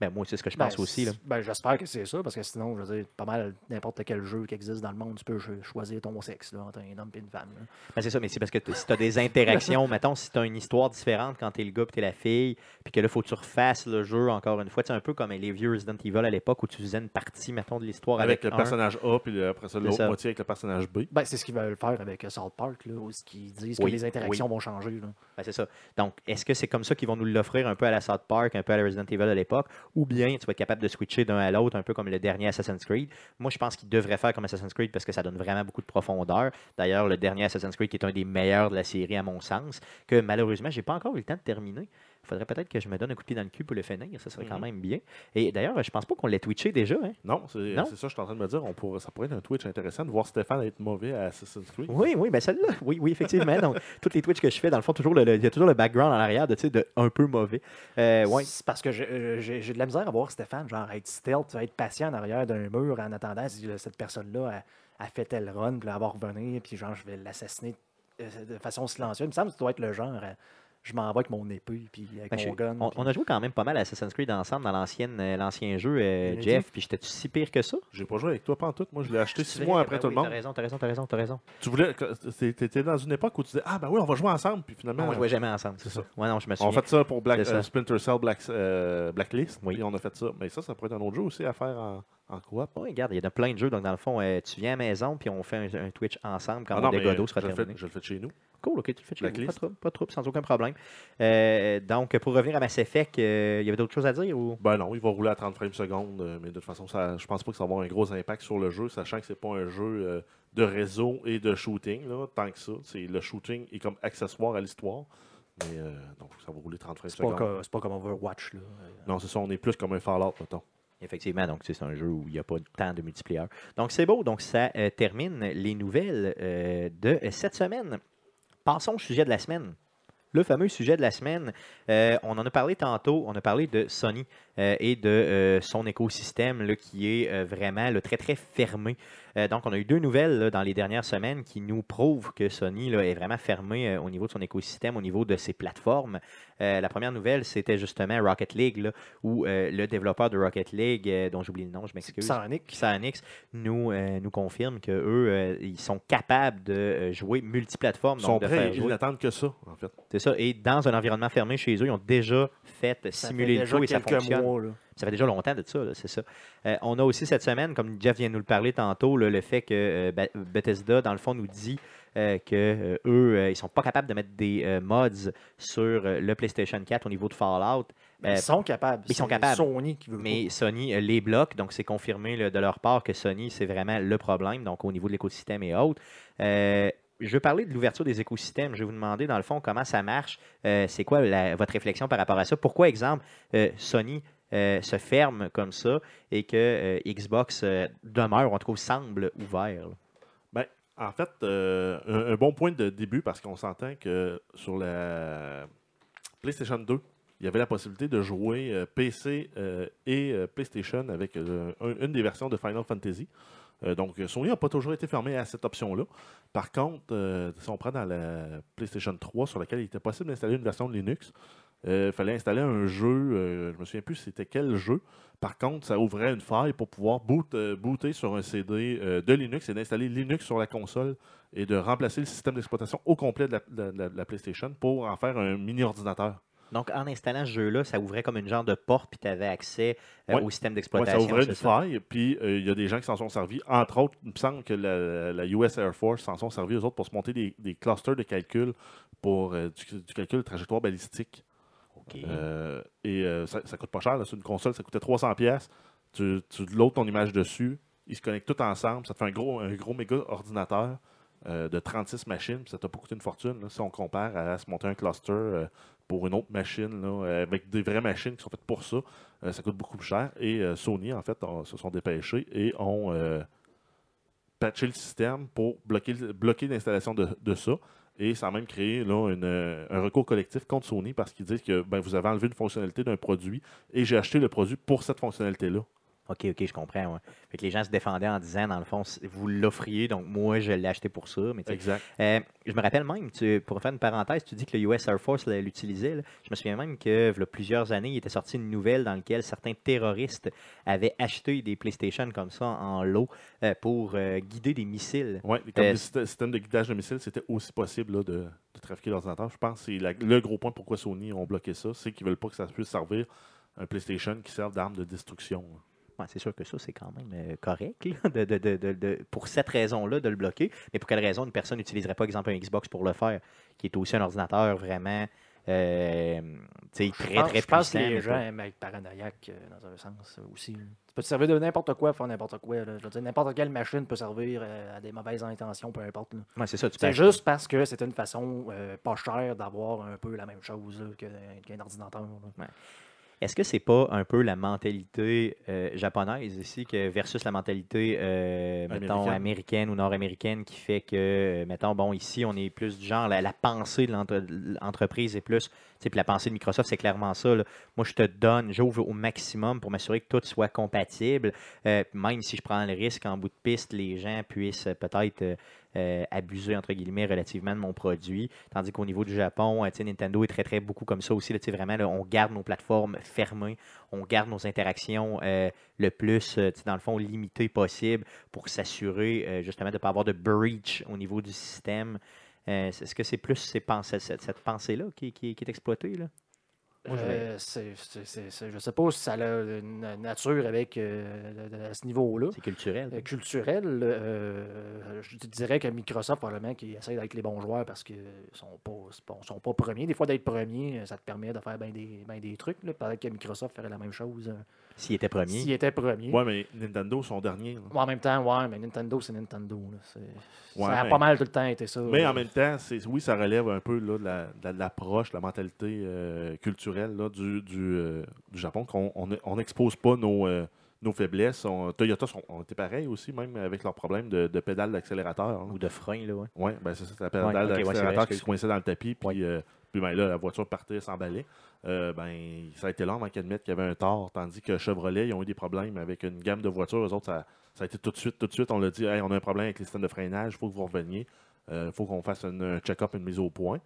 Ben, moi, c'est ce que je Ben, pense aussi. Là. Ben, j'espère que c'est ça, parce que sinon, je veux dire, pas mal n'importe quel jeu qui existe dans le monde, tu peux cho- choisir ton sexe là, entre un homme et une femme. Ben, c'est ça, mais c'est parce que si tu as des interactions, mettons, si tu as une histoire différente quand tu es le gars et tu es la fille, puis que là, faut que tu refasses le jeu encore une fois. C'est un peu comme les vieux Resident Evil à l'époque où tu faisais une partie, mettons, de l'histoire Avec, avec, le un. personnage A, puis après ça, l'autre moitié avec le personnage B. Ben, c'est ce qu'ils veulent faire avec euh, South Park, là, où ils disent Oui, que les interactions vont changer. Là. Ben, c'est ça. Donc, est-ce que c'est comme ça qu'ils vont nous l'offrir un peu à la South Park, un peu à la Resident Evil à l'époque, ou bien tu vas être capable de switcher d'un à l'autre, un peu comme le dernier Assassin's Creed? Moi, je pense qu'ils devraient faire comme Assassin's Creed parce que ça donne vraiment beaucoup de profondeur. D'ailleurs, le dernier Assassin's Creed est un des meilleurs de la série, à mon sens, que malheureusement, j'ai pas encore eu le temps de terminer. Il faudrait peut-être que je me donne un coup de pied dans le cul pour le finir. Ça serait quand Mhm. même bien. Et d'ailleurs, je pense pas qu'on l'ait twitché déjà. Hein? Non, c'est ça que je suis en train de me dire. On pourrait, ça pourrait être un Twitch intéressant de voir Stéphane être mauvais à Assassin's Creed. Oui, oui, ben celle-là, oui, oui, effectivement. Donc, toutes les Twitch que je fais, dans le fond, toujours le- le- il y a toujours le background en arrière de, tu sais, de un peu mauvais. Euh, ouais. C'est parce que j'ai- euh, j'ai de la misère à voir Stéphane, genre être stealth, être patient en arrière d'un mur en attendant si euh, cette personne-là a, a fait tel run, puis là, elle va revenir, puis genre je vais l'assassiner euh, de façon silencieuse. Il me semble que tu dois être le genre, euh, je m'en vais avec mon épée, puis avec Ben, je- mon gun. on, puis- on a joué quand même pas mal à Assassin's Creed ensemble dans euh, l'ancien jeu, euh. Jeff. Puis j'étais-tu si pire que ça? J'ai pas joué avec toi, pas en tout. Moi, je l'ai acheté six mois ben après oui, tout le T'as monde. raison, t'as raison, t'as raison, t'as raison. Tu voulais. T'étais dans une époque où tu disais Ah, ben oui, on va jouer ensemble. Puis finalement, on jouait jamais ensemble, c'est ça. ça. Ouais, non, je me on souviens. a fait ça pour Black, euh, Splinter Cell Black, euh, Blacklist. Oui. Puis on a fait ça. Mais ça, ça pourrait être un autre jeu aussi à faire en, en coop. Oui, regarde, il y a plein de jeux. Donc, dans le fond, euh, tu viens à la maison, puis on fait un, un Twitch ensemble quand Ah mon non, dégodo sera je le, terminé. fais, je le fais chez nous. Cool, ok, tu le fais chez vous, Pas trouble, pas trouble, sans aucun problème. Euh, donc, pour revenir à Mass Effect, euh, il y avait d'autres choses à dire ou... Ben non, il va rouler à 30 frames secondes, euh, mais de toute façon, ça, je pense pas que ça va avoir un gros impact sur le jeu, sachant que c'est pas un jeu euh, de réseau et de shooting, là, tant que ça. C'est, le shooting est comme accessoire à l'histoire. Mais euh, donc, ça va rouler 30 frames C'est pas, secondes. comme- c'est pas comme Overwatch. Là. Euh, Non, c'est ça, on est plus comme un Fallout, mettons. Effectivement, donc c'est un jeu où il n'y a pas tant de multiplayer. Donc c'est beau, donc ça euh, termine les nouvelles euh, de cette semaine. Passons au sujet de la semaine. Le fameux sujet de la semaine, euh, on en a parlé tantôt, on a parlé de Sony euh, et de euh, son écosystème là, qui est euh, vraiment là, très très fermé. Donc on a eu deux nouvelles là, dans les dernières semaines qui nous prouvent que Sony là, est vraiment fermé au niveau de son écosystème, au niveau de ses plateformes. La première nouvelle, c'était justement Rocket League, où le développeur de Rocket League, dont j'oublie le nom, je m'excuse. Psyonix, nous, nous confirme que eux, euh, ils sont capables de jouer multiplateforme. Ils sont donc de prêts, ils n'attendent que ça, en fait. C'est ça. Et dans un environnement fermé chez eux, ils ont déjà fait Ça simuler fait le déjà tout et ça fonctionne. Là. Ça fait déjà longtemps de ça, c'est ça. Euh, on a aussi cette semaine, comme Jeff vient de nous le parler tantôt, là, le fait que euh, Be- Bethesda, dans le fond, nous dit euh, que euh, eux, ils sont pas capables de mettre des mods sur le PlayStation 4 au niveau de Fallout. Mais ils sont capables. ils sont capables. Sony qui veut mais Sony les bloque, donc c'est confirmé là, de leur part que Sony, c'est vraiment le problème, donc au niveau de l'écosystème et autres. Je veux parler de l'ouverture des écosystèmes. Je vais vous demander, dans le fond, comment ça marche. Euh, c'est quoi la- votre réflexion par rapport à ça? Pourquoi, exemple, euh, Sony euh, se ferme comme ça et que euh, Xbox euh, demeure, en tout cas, semble ouvert? Ben, en fait, un, bon point de début, parce qu'on s'entend que sur la PlayStation 2, il y avait la possibilité de jouer PC et PlayStation avec un- une des versions de Final Fantasy. Euh, donc, Sony n'a pas toujours été fermé à cette option-là. Par contre, si on prend dans la PlayStation 3, sur laquelle il était possible d'installer une version de Linux, il fallait installer un jeu, euh, je ne me souviens plus c'était quel jeu. Par contre, ça ouvrait une faille pour pouvoir boot, euh, booter sur un CD euh, de Linux et d'installer Linux sur la console et de remplacer le système d'exploitation au complet de la, de la- de la PlayStation pour en faire un mini-ordinateur. Donc, en installant ce jeu-là, ça ouvrait comme une genre de porte, puis tu avais accès euh, Ouais. au système Ouais, d'exploitation. ça ouvrait une faille, puis euh, il y a des gens qui s'en sont servis. Entre autres, il me semble que la, la US Air Force s'en sont servis, eux autres, pour se monter des, des clusters de calcul pour euh, du, du calcul de trajectoire balistique. Euh, et euh, ça, ça coûte pas cher. C'est une console, ça coûtait 300$. pièces. Tu, tu loads ton image dessus. Ils se connectent tous ensemble. Ça te fait un gros, un gros méga ordinateur euh, de 36 machines. Ça t'a pas coûté une fortune. si on compare à se monter un cluster pour une autre machine, avec des vraies machines qui sont faites pour ça, ça coûte beaucoup plus cher. Et Sony, en fait, se sont dépêchés et ont patché le système pour bloquer, bloquer l'installation de ça. Et ça a même créé euh, un recours collectif contre Sony parce qu'ils disent que ben, vous avez enlevé une fonctionnalité d'un produit et j'ai acheté le produit pour cette fonctionnalité-là. OK, OK, je comprends. ouais. Fait que les gens se défendaient en disant, dans le fond, vous l'offriez, donc moi, je l'ai acheté pour ça. Mais Exact. euh, je me rappelle même, tu, pour faire une parenthèse, tu dis que le US Air Force l'utilisait. Je me souviens même que, il y a plusieurs années, il était sorti une nouvelle dans laquelle certains terroristes avaient acheté des PlayStation comme ça en lot euh, pour euh, guider des missiles. Oui, comme le système de guidage de missiles, c'était aussi possible là, de, de trafiquer l'ordinateur. Je pense que c'est le gros point pourquoi Sony ont bloqué ça, c'est qu'ils veulent pas que ça puisse servir un PlayStation qui serve d'arme de destruction. là. Ouais, c'est sûr que ça, c'est quand même euh, correct là, de, de- de- de- de- pour cette raison-là de le bloquer. Mais pour quelle raison une personne n'utiliserait pas, exemple, un Xbox pour le faire, qui est aussi un ordinateur vraiment euh, Je très, pense, très je pense puissant. que les gens aiment être paranoïaques euh, dans un sens aussi. Tu peux te servir de n'importe quoi pour faire n'importe quoi. là. Je veux dire, n'importe quelle machine peut servir euh, à des mauvaises intentions, peu importe. Ouais, c'est ça, acheter- juste parce que c'est une façon pas chère d'avoir un peu la même chose qu'un ordinateur. Est-ce que c'est pas un peu la mentalité euh, japonaise ici que versus la mentalité euh, mettons Américaine. ou nord-américaine qui fait que euh, mettons bon ici on est plus du genre la, la pensée de l'entre- l'entreprise est plus tu sais puis la pensée de Microsoft c'est clairement ça là. moi je te donne j'ouvre au maximum pour m'assurer que tout soit compatible Euh, même si je prends le risque en bout de piste les gens puissent peut-être euh, abuser entre guillemets relativement de mon produit. Tandis qu'au niveau du Japon, euh, Nintendo est très très beaucoup comme ça aussi. là, vraiment, on garde nos plateformes fermées, on garde nos interactions euh, le plus, euh, dans le fond, limitées possible pour s'assurer justement de ne pas avoir de breach au niveau du système. Est-ce que c'est plus cette, pensée-là qui est exploitée? Là? Moi, je Euh, c'est- c'est- c'est- c'est- je sais pas si ça a une nature avec euh, à ce niveau-là. C'est culturel. Euh, culturel, euh, je dirais que Microsoft, probablement, qui essaie d'être les bons joueurs parce qu'ils sont pas, c'est pas- sont pas premiers. Des fois, d'être premier, ça te permet de faire bien des, ben des trucs. là. Peut-être que Microsoft ferait la même chose euh, S'il était premier. s'il était premier. Ouais, mais Nintendo sont derniers. là. Mais En même temps, ouais, mais Nintendo, c'est Nintendo. là. C'est- Ouais, ça a mais- pas mal tout le temps été ça. Mais là. en même temps, c'est, oui, ça relève un peu là, de, la- de la- de l'approche, la mentalité euh, culturelle là, du, du, euh, du Japon, qu'on on on n'expose pas nos, euh, nos faiblesses. On- Toyota sont, ont été pareils aussi, même avec leurs problèmes de, de pédale d'accélérateur. là. Ou de frein, là, ouais. Oui, ben c'est ça, c'est la pédale Ouais, ok, ouais, c'est vrai, d'accélérateur qui se coinçait dans le tapis, puis, Ouais. euh, puis ben là, la voiture partait, s'emballait. Euh, ben, ça a été long avant qu'ils admettent qu'il y avait un tort, tandis que Chevrolet, ils ont eu des problèmes avec une gamme de voitures. Eux autres, ça, ça a été tout de suite, tout de suite, on l'a dit, on a un problème avec les systèmes de freinage, il faut que vous reveniez, il faut qu'on fasse un check-up, une mise au point.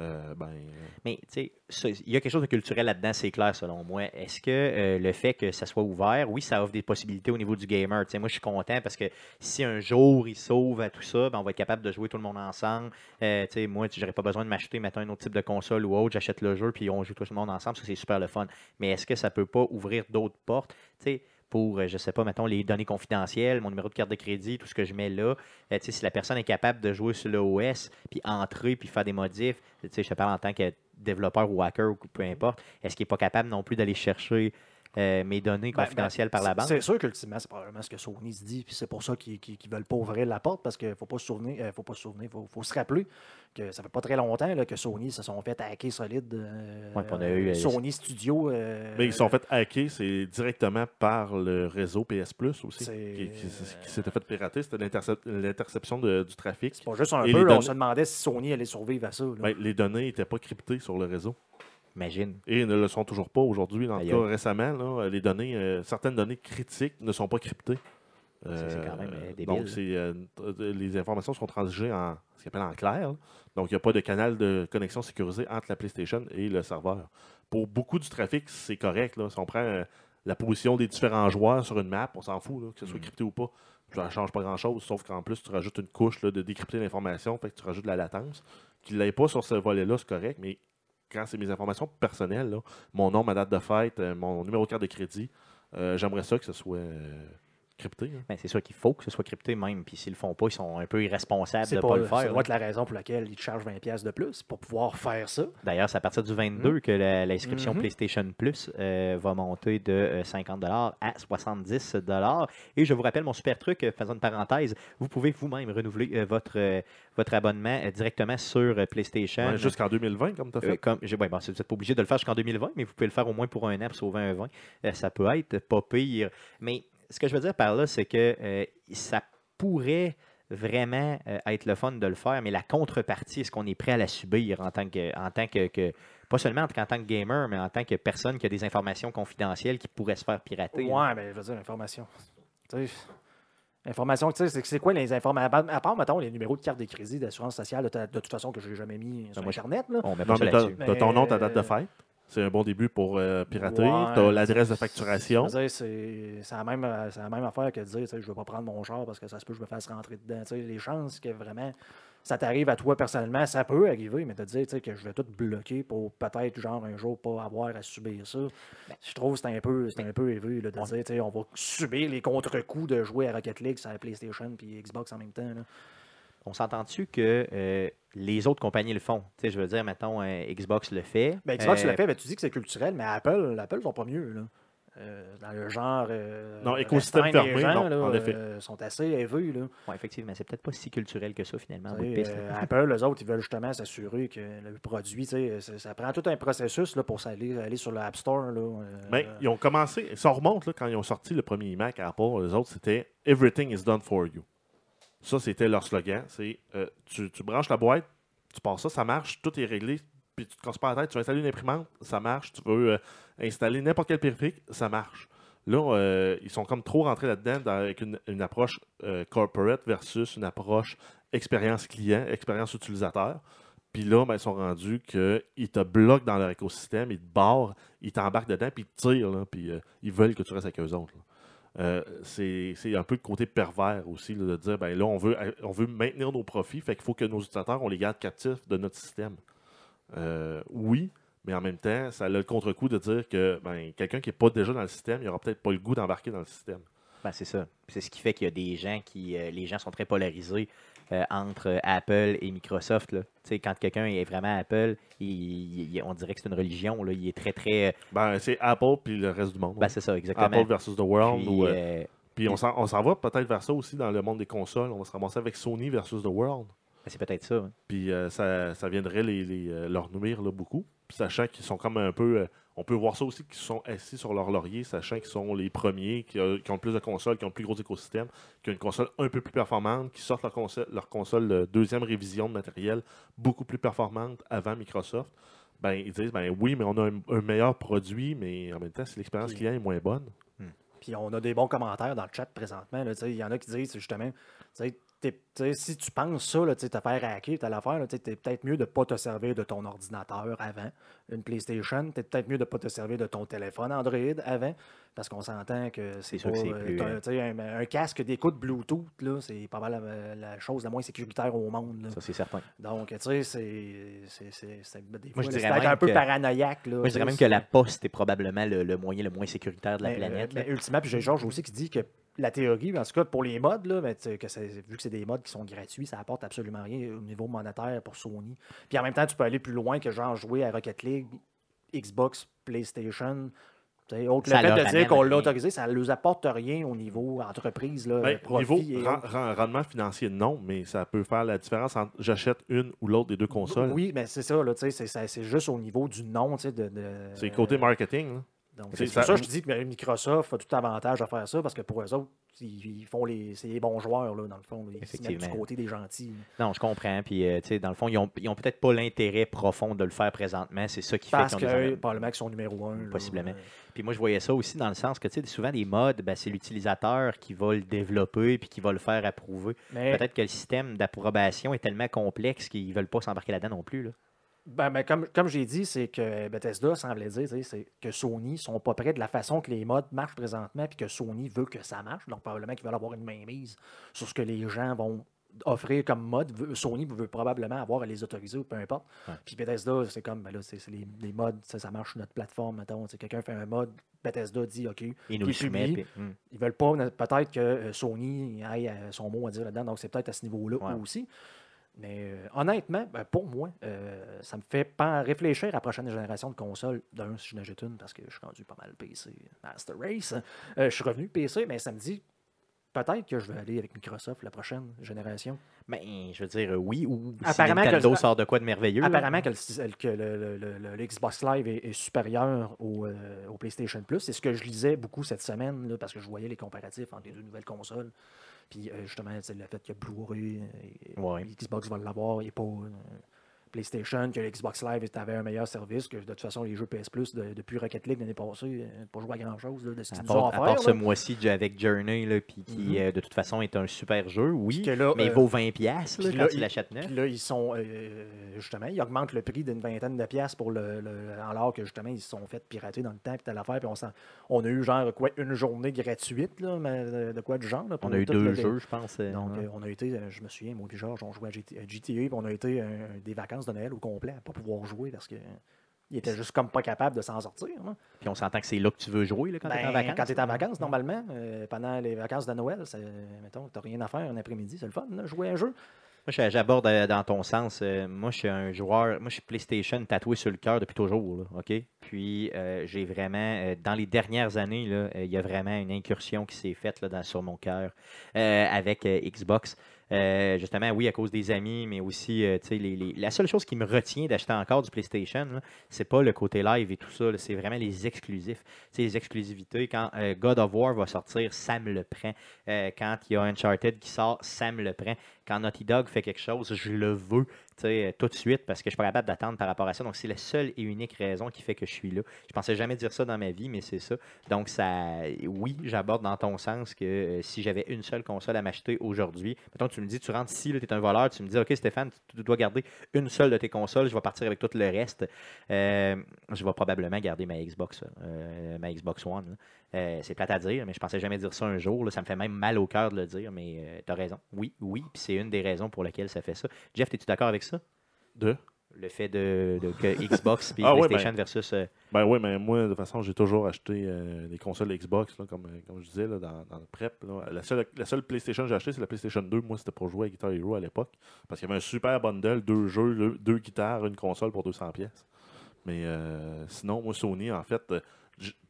Euh, ben, euh, Mais tu sais, il y a quelque chose de culturel là-dedans, c'est clair selon moi. Est-ce que euh, le fait que ça soit ouvert, oui, ça offre des possibilités au niveau du gamer. Moi, je suis content parce que si un jour il sauve à tout ça, ben, on va être capable de jouer tout le monde ensemble. Moi, j'aurais pas besoin de m'acheter maintenant un autre type de console ou autre. J'achète le jeu puis on joue tout le monde ensemble. Ça, c'est super le fun. Mais est-ce que ça peut pas ouvrir d'autres portes? Pour, euh, je sais pas, mettons, les données confidentielles, mon numéro de carte de crédit, tout ce que je mets là. Euh, si la personne est capable de jouer sur l'OS, puis entrer, puis faire des modifs, je te parle en tant que développeur ou hacker ou peu importe, est-ce qu'il n'est pas capable non plus d'aller chercher euh, mes données Ben, confidentielles ben, par la c'est- banque? C'est sûr qu'ultimement, c'est probablement ce que Sony se dit, puis c'est pour ça qu'ils ne veulent pas ouvrir la porte, parce qu'il ne faut pas se souvenir, euh, faut pas se souvenir, faut, faut se rappeler que ça fait pas très longtemps là, que Sony se sont fait hacker solide. euh, Ouais, on a eu, euh, Sony Studio. euh, mais ils se sont fait hacker, c'est directement par le réseau PS Plus aussi, qui, qui- qui s'était fait pirater. C'était l'intercep- l'interception du trafic. C'est pas juste un Et peu, là, on se demandait si Sony allait survivre à ça. là. Ben, les données n'étaient pas cryptées sur le réseau. Imagine. Et ne le sont toujours pas aujourd'hui. En tout cas, récemment, là, les données, euh, certaines données critiques ne sont pas cryptées. C'est- c'est quand même, euh, débile. donc, euh, les informations sont transigées en ce qu'on appelle en clair. Donc, il n'y a pas de canal de connexion sécurisé entre la PlayStation et le serveur. Pour beaucoup du trafic, c'est correct. Là. Si on prend euh, la position des différents joueurs sur une map, on s'en fout, là, que ce soit Mm. crypté ou pas. Ça ne change pas grand-chose, sauf qu'en plus, tu rajoutes une couche là, de décrypter l'information, fait que tu rajoutes de la latence. Qu'il ne l'ait pas sur ce volet-là, c'est correct, mais quand c'est mes informations personnelles, mon nom, ma date de fête, euh, mon numéro de carte de crédit, euh, j'aimerais ça que ce soit euh, crypté. hein. Ben, c'est sûr qu'il faut que ce soit crypté même. Puis s'ils le font pas, ils sont un peu irresponsables de C'est ne pas, pas le ça faire. doit là. être la raison pour laquelle ils te chargent 20$ piastres de plus pour pouvoir faire ça. D'ailleurs, c'est à partir du 22 que la- l'inscription Mhm. PlayStation Plus euh, va monter de euh, 50 à 70 Et je vous rappelle mon super truc, euh, faisant une parenthèse, vous pouvez vous-même renouveler euh, votre, euh, votre abonnement euh, directement sur euh, PlayStation. Ouais, Jusqu'en 2020, comme tu as Euh, fait. comme, ouais, bon, c'est- vous n'êtes pas obligé de le faire jusqu'en 2020, mais vous pouvez le faire au moins pour un an pour sauver un 20. Euh, ça peut être pas pire. Mais ce que je veux dire par là, c'est que euh, ça pourrait vraiment euh, être le fun de le faire, mais la contrepartie, est-ce qu'on est prêt à la subir en tant que, en tant que, que pas seulement en, tant que gamer, mais en tant que personne qui a des informations confidentielles qui pourraient se faire pirater. Ouais, mais je veux dire, information. Tu sais, information, tu sais, c'est- c'est quoi les informations? À part, mettons, les numéros de carte de crédit d'assurance sociale, de, toute façon, que je n'ai jamais mis sur moi, je- Internet. Là. On met pas mais t'as là-dessus. t'as ton nom, ta date de Mais- fête. C'est un bon début pour euh, pirater. Ouais, t'as l'adresse de facturation. c'est la, même, la même affaire que de dire, tu je ne veux pas prendre mon char parce que ça se peut que je me fasse rentrer dedans. Tu les chances que vraiment ça t'arrive à toi personnellement, ça peut arriver, mais de dire tu que je vais tout bloquer pour peut-être, genre, un jour, pas avoir à subir ça, je trouve que c'est un peu, c'est un peu de dire, tu on va subir les contre-coups de jouer à Rocket League sur la PlayStation puis Xbox en même temps. là. On s'entend-tu que euh, les autres compagnies le font? Tu sais, je veux dire, mettons, euh, Xbox le fait. Ben, Xbox Euh, le fait, ben, tu dis que c'est culturel, mais Apple, Apple sont pas mieux. Là. Euh, dans le genre. euh, Non, écosystème les fermé, gens, non, là, en effet. euh, sont assez élevés. Là. ouais, effectivement, c'est peut-être pas si culturel que ça, finalement. bout de piste, euh, Apple, eux autres, ils veulent justement s'assurer que le produit, tu sais, ça, prend tout un processus là, pour aller, aller sur l'App Store. Là, euh, Mais ils ont commencé, ça remonte là, quand ils ont sorti le premier iMac à Apple, les autres, c'était Everything is done for you. Ça, c'était leur slogan. C'est euh, tu, tu branches la boîte, tu passes ça, ça marche, tout est réglé, puis tu te casses pas la tête, tu veux installer une imprimante, ça marche, tu veux euh, installer n'importe quel périphérique, ça marche. Là, euh, ils sont comme trop rentrés là-dedans dans- avec une, une approche corporate versus une approche expérience client, expérience utilisateur. Puis là, ben, ils sont rendus qu'ils te bloquent dans leur écosystème, ils te barrent, ils t'embarquent dedans, puis ils te tirent, puis ils veulent que tu restes avec eux autres. Euh, c'est un peu le côté pervers aussi de dire ben là, on veut, on veut maintenir nos profits, fait qu'il faut que nos utilisateurs, on les garde captifs de notre système. Euh, oui, mais en même temps, ça a le contre-coup de dire que ben, quelqu'un qui n'est pas déjà dans le système, il n'aura peut-être pas le goût d'embarquer dans le système. Ben, c'est ça. C'est ce qui fait qu'il y a des gens qui. euh, les gens sont très polarisés euh, entre Apple et Microsoft. Là. Quand quelqu'un est vraiment Apple, il- il- on dirait que c'est une religion. Là. Il est très, très. euh, Ben, c'est Apple puis le reste du monde. Ben, c'est ça, exactement. Apple versus the world. Puis, ou, euh, Puis on s'en va peut-être vers ça aussi dans le monde des consoles. On va se ramasser avec Sony versus The World. ben, c'est peut-être ça. hein. Puis euh, ça, ça viendrait les, les, leur nuire là, beaucoup. Puis sachant qu'ils sont comme un peu. euh, on peut voir ça aussi qu'ils sont assis sur leur laurier, sachant qu'ils sont les premiers, qui, euh, qui ont le plus de consoles, qui ont le plus gros écosystème, qui ont une console un peu plus performante, qui sortent leur console, leur console de deuxième révision de matériel beaucoup plus performante avant Microsoft. Ben, ils disent ben oui, mais on a un, un meilleur produit, mais en même temps, si l'expérience client est moins bonne. Puis on a des bons commentaires dans le chat présentement. là, tu sais, Il y en a qui disent justement, t'es- si tu penses ça, là, te faire hacker, telle affaire, tu es peut-être mieux de ne pas te servir de ton ordinateur avant une PlayStation. Tu peut-être mieux de ne pas te servir de ton téléphone Android avant. Parce qu'on s'entend que c'est sûr pas, que euh, plus, t'as- euh, un, un casque d'écoute Bluetooth, là, c'est pas mal la, la chose la moins sécuritaire au monde. là. Ça, c'est certain. Donc, tu sais, c'est- même un peu que- paranoïaque. Là, Moi, je dirais même que la poste est probablement le, le moyen le moins sécuritaire de la mais, planète. euh, mais ultimement, puis j'ai Georges aussi qui dit que la théorie, en tout cas pour les mods, là, mais sais, que c'est- vu que c'est des mods qui sont gratuits, ça apporte absolument rien au niveau monétaire pour Sony. Puis en même temps, tu peux aller plus loin que genre jouer à Rocket League, Xbox, PlayStation. Autre, le Ça fait leur de dire qu'on l'a autorisé, ça ne leur apporte rien au niveau entreprise. Là, Ben, profit niveau et rendement financier, non, mais ça peut faire la différence entre j'achète une ou l'autre des deux consoles. Oui, mais c'est ça, là, tu sais, c'est ça- c'est juste au niveau du nom. tu sais, De, de- C'est côté marketing. là. Donc, C'est ça- pour ça que je dis que Microsoft a tout avantage à faire ça parce que pour eux autres, ils ils font les, c'est les bons joueurs, là, dans le fond. là. Ils se mettent du côté des gentils. là. Non, je comprends. Puis, euh, tu sais, dans le fond, ils ont, ils ont peut-être pas l'intérêt profond de le faire présentement. C'est ça qui Parce fait qu'ils ont des que probablement qu'ils sont numéro un. Possiblement. Puis moi, je voyais ça aussi dans le sens que, tu sais, souvent des modes, ben, c'est l'utilisateur qui va le développer puis qui va le faire approuver. Mais Peut-être que le système d'approbation est tellement complexe qu'ils veulent pas s'embarquer là-dedans non plus. Là. Ben, ben, comme, comme j'ai dit, c'est que Bethesda semblait dire que Sony sont pas prêts de la façon que les modes marchent présentement puis que Sony veut que ça marche. Donc probablement qu'ils veulent avoir une mainmise sur ce que les gens vont offrir comme mode. Sony veut probablement avoir à les autoriser ou peu importe. Ouais. Puis Bethesda, c'est comme, ben là, c'est les, les modes, ça, marche sur notre plateforme, mettons. Quelqu'un fait un mode, Bethesda dit OK. Ils nous publie. puis- hum. Ils veulent pas, peut-être que euh, Sony aille euh, son mot à dire là-dedans, donc c'est peut-être à ce niveau-là Ouais. aussi. Mais euh, honnêtement, ben, pour moi, euh, ça me fait pas réfléchir à la prochaine génération de consoles. D'un, si je n'achète une, parce que je suis rendu pas mal PC Master Race. Euh, je suis revenu PC, mais ça me dit peut-être que je vais aller avec Microsoft la prochaine génération. Ben, je veux dire, oui, ou si Apparemment que Nintendo le- sort de quoi de merveilleux. Apparemment que, le, que le- le- le- le- le Xbox Live est, est supérieur au, au PlayStation Plus. C'est ce que je lisais beaucoup cette semaine, là, parce que je voyais les comparatifs entre les deux nouvelles consoles. Puis euh, justement, c'est le fait que Blu-ray, euh, et- Ouais. et Xbox va l'avoir, il est pas. PlayStation, que l'Xbox Live avait un meilleur service, que de toute façon, les jeux PS Plus de- depuis Rocket League l'année passée, euh, pas joué à grand-chose de ce À qu'ils nous part, ont à part offert. ce mois-ci avec Journey, là, puis qui Mhm. euh, de toute façon est un super jeu, oui, Puis que là, mais il euh, vaut 20$ piastres, là, puis quand tu l'achètes neuf. Puis là, ils sont euh, justement, ils augmentent le prix d'une vingtaine de piastres pour le, le- alors que justement, ils se sont fait pirater dans le temps, puis telle affaire, puis on, a eu genre quoi, une journée gratuite, là, mais de, quoi du genre. là, On a eu deux jeux, je pense. Donc, on a été, je me souviens, moi et Georges, on jouait à GT- à GTA, puis on a été des vacances de Noël au complet à pas pouvoir jouer parce que euh, il était juste comme pas capable de s'en sortir. hein. Puis on s'entend que c'est là que tu veux jouer là, quand tu es en Ben, vacances. Quand tu es en vacances, normalement, euh, pendant les vacances de Noël, c'est- mettons, tu rien à faire un après-midi, c'est le fun, là, jouer à un jeu. Moi, j'aborde euh, dans ton sens. moi, je suis un joueur. Moi, je suis PlayStation tatoué sur le cœur depuis toujours. là, OK? Puis, euh, j'ai vraiment. euh, dans les dernières années, là, euh, il y a vraiment une incursion qui s'est faite là, dans- sur mon cœur avec Xbox. Euh, justement, oui, à cause des amis, mais aussi, euh, tu sais, la seule chose qui me retient d'acheter encore du PlayStation, c'est pas le côté live et tout ça, c'est vraiment les exclusifs. Tu sais, les exclusivités. Quand euh, God of War va sortir, ça me le prend. Quand il y a Uncharted qui sort, ça me le prend. Quand Naughty Dog fait quelque chose, je le veux euh, tout de suite parce que je suis pas capable d'attendre par rapport à ça. Donc, c'est la seule et unique raison qui fait que je suis là. Je pensais jamais dire ça dans ma vie, mais c'est ça. Donc, ça, oui, j'aborde dans ton sens que euh, si j'avais une seule console à m'acheter aujourd'hui, mettons, tu me dis, tu rentres ici, tu es un voleur, tu me dis, OK, Stéphane, tu, dois garder une seule de tes consoles, je vais partir avec tout le reste. Euh, je vais probablement garder ma Xbox, ma Xbox One. Euh, c'est plate à dire, mais je pensais jamais dire ça un jour. là. Ça me fait même mal au cœur de le dire, mais tu as raison. Oui, oui, puis c'est une des raisons pour lesquelles ça fait ça. Jeff, es-tu d'accord avec ça? De? Le fait de, de- que Xbox et Ah PlayStation ben- versus. euh, Ben oui, mais moi, de toute façon, j'ai toujours acheté euh, des consoles Xbox, là, comme, euh, comme je disais, là, dans, dans le prep. La, seule, la seule PlayStation que j'ai acheté, c'est la PlayStation 2. Moi, c'était pour jouer à Guitar Hero à l'époque. Parce qu'il y avait un super bundle, deux jeux, deux, deux guitares, une console pour 200 pièces. Mais euh, sinon, moi, Sony, en fait, euh,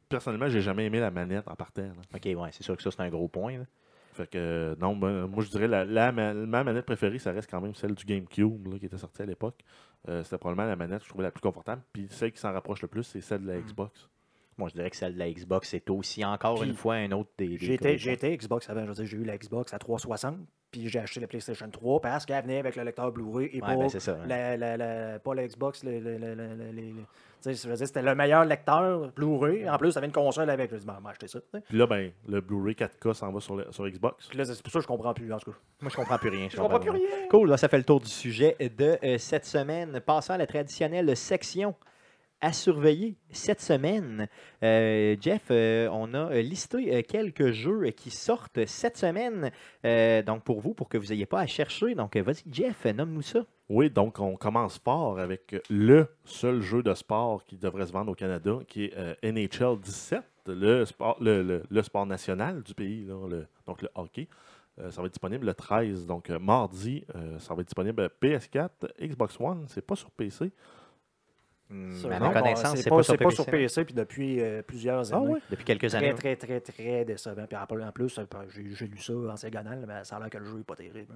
personnellement, j'ai jamais aimé la manette en partant. là. Ok, ouais, c'est sûr que ça, c'est un gros point. là. Fait que, euh, non, ben, moi, je dirais la, la ma, ma manette préférée, ça reste quand même celle du GameCube, là, qui était sortie à l'époque. Euh, C'était probablement la manette que je trouvais la plus confortable. Puis celle qui s'en rapproche le plus, c'est celle de la Xbox. Moi, je dirais que celle de la Xbox, c'est aussi encore Puis, une fois un autre des. des J'ai été, j'ai été Xbox avant, je veux dire, j'ai eu la Xbox à 360, puis j'ai acheté la PlayStation 3 parce qu'elle venait avec le lecteur Blu-ray et Ouais, pas, ben, c'est ça. hein. la, la, la- pas la Xbox, le, le- le- le- le- les- c'était le meilleur lecteur Blu-ray. En plus, ça avait une console avec. Je me suis dit, ben, on va acheter ça. Puis là, ben, le Blu-ray 4K s'en va sur, le- sur Xbox. Puis là, c'est pour ça que je comprends plus, en tout cas. Moi, je comprends plus rien. Je comprends plus rien. Cool, là, ça fait le tour du sujet de euh, cette semaine. Passons à la traditionnelle section à surveiller cette semaine. Euh, Jeff, euh, on a euh, listé quelques jeux qui sortent cette semaine. donc, pour vous, pour que vous n'ayez pas à chercher. Donc, vas-y, Jeff, nomme-nous ça. Oui, donc on commence fort avec le seul jeu de sport qui devrait se vendre au Canada, qui est NHL 17, le sport, le, sport national du pays, donc le hockey. Ça va être disponible le 13, donc mardi. ça va être disponible PS4, Xbox One, c'est pas sur PC. Hmm, ma bon, connaissance, c'est pas, sur c'est pas sur PC. PC, puis depuis euh, plusieurs Ah années. Depuis quelques Très, années. très, très, très décevant. Puis en en plus, euh, j'ai lu ça en diagonale, mais ça a l'air que le jeu n'est pas terrible.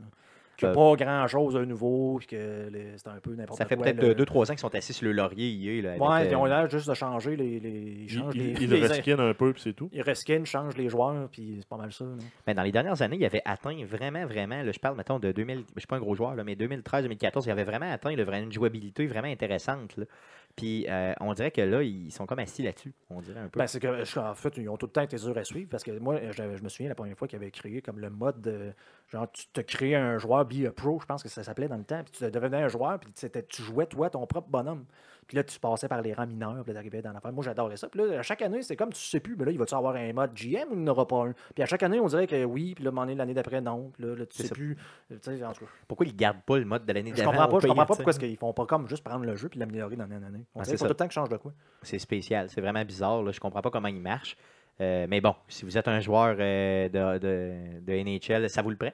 Qu'il n'y a pas grand-chose de nouveau, puis que c'est un peu n'importe quoi. Ça fait peut-être le- 2-3 ans qu'ils sont assis sur le laurier hier. Là, avec, Ouais, ils ont l'air juste de changer les. les ils les, il les- le reskin un peu, puis c'est tout. ils reskin, changent les joueurs, puis c'est pas mal ça. là. Ben, dans les dernières années, il avait atteint vraiment, vraiment, là, je parle, mettons, de 2000, je suis pas un gros joueur, là, mais 2013-2014, il avait vraiment atteint une jouabilité vraiment intéressante. là. Puis euh, on dirait que là, ils sont comme assis là-dessus, on dirait un peu. Ben, c'est que, en fait, ils ont tout le temps été durs à suivre parce que moi, je, me souviens la première fois qu'ils avaient créé comme le mode de. Genre, tu te créais un joueur Be a Pro, je pense que ça s'appelait dans le temps, puis tu devenais un joueur, puis tu jouais, toi, ton propre bonhomme. Puis là, tu passais par les rangs mineurs, puis là, t'arrivais dans l'affaire. Moi, j'adorais ça. Puis là, à chaque année, c'est comme tu sais plus, mais là, il va-tu avoir un mode GM ou il n'y aura pas un? Puis à chaque année, on dirait que oui, puis là, l'année d'après, non. Puis là, là, tu sais ça. plus. Tu sais, en tout cas, Pourquoi ils gardent pas le mode de l'année je d'avant comprends pas, je comprends pas pourquoi ils font pas comme juste prendre le jeu puis l'améliorer d'année en année. On Ah, dirait tout le temps que je change de quoi. C'est spécial, c'est vraiment bizarre. Là. Je comprends pas comment il marche. Euh, mais bon, si vous êtes un joueur euh, de, de- de NHL, ça vous le prend.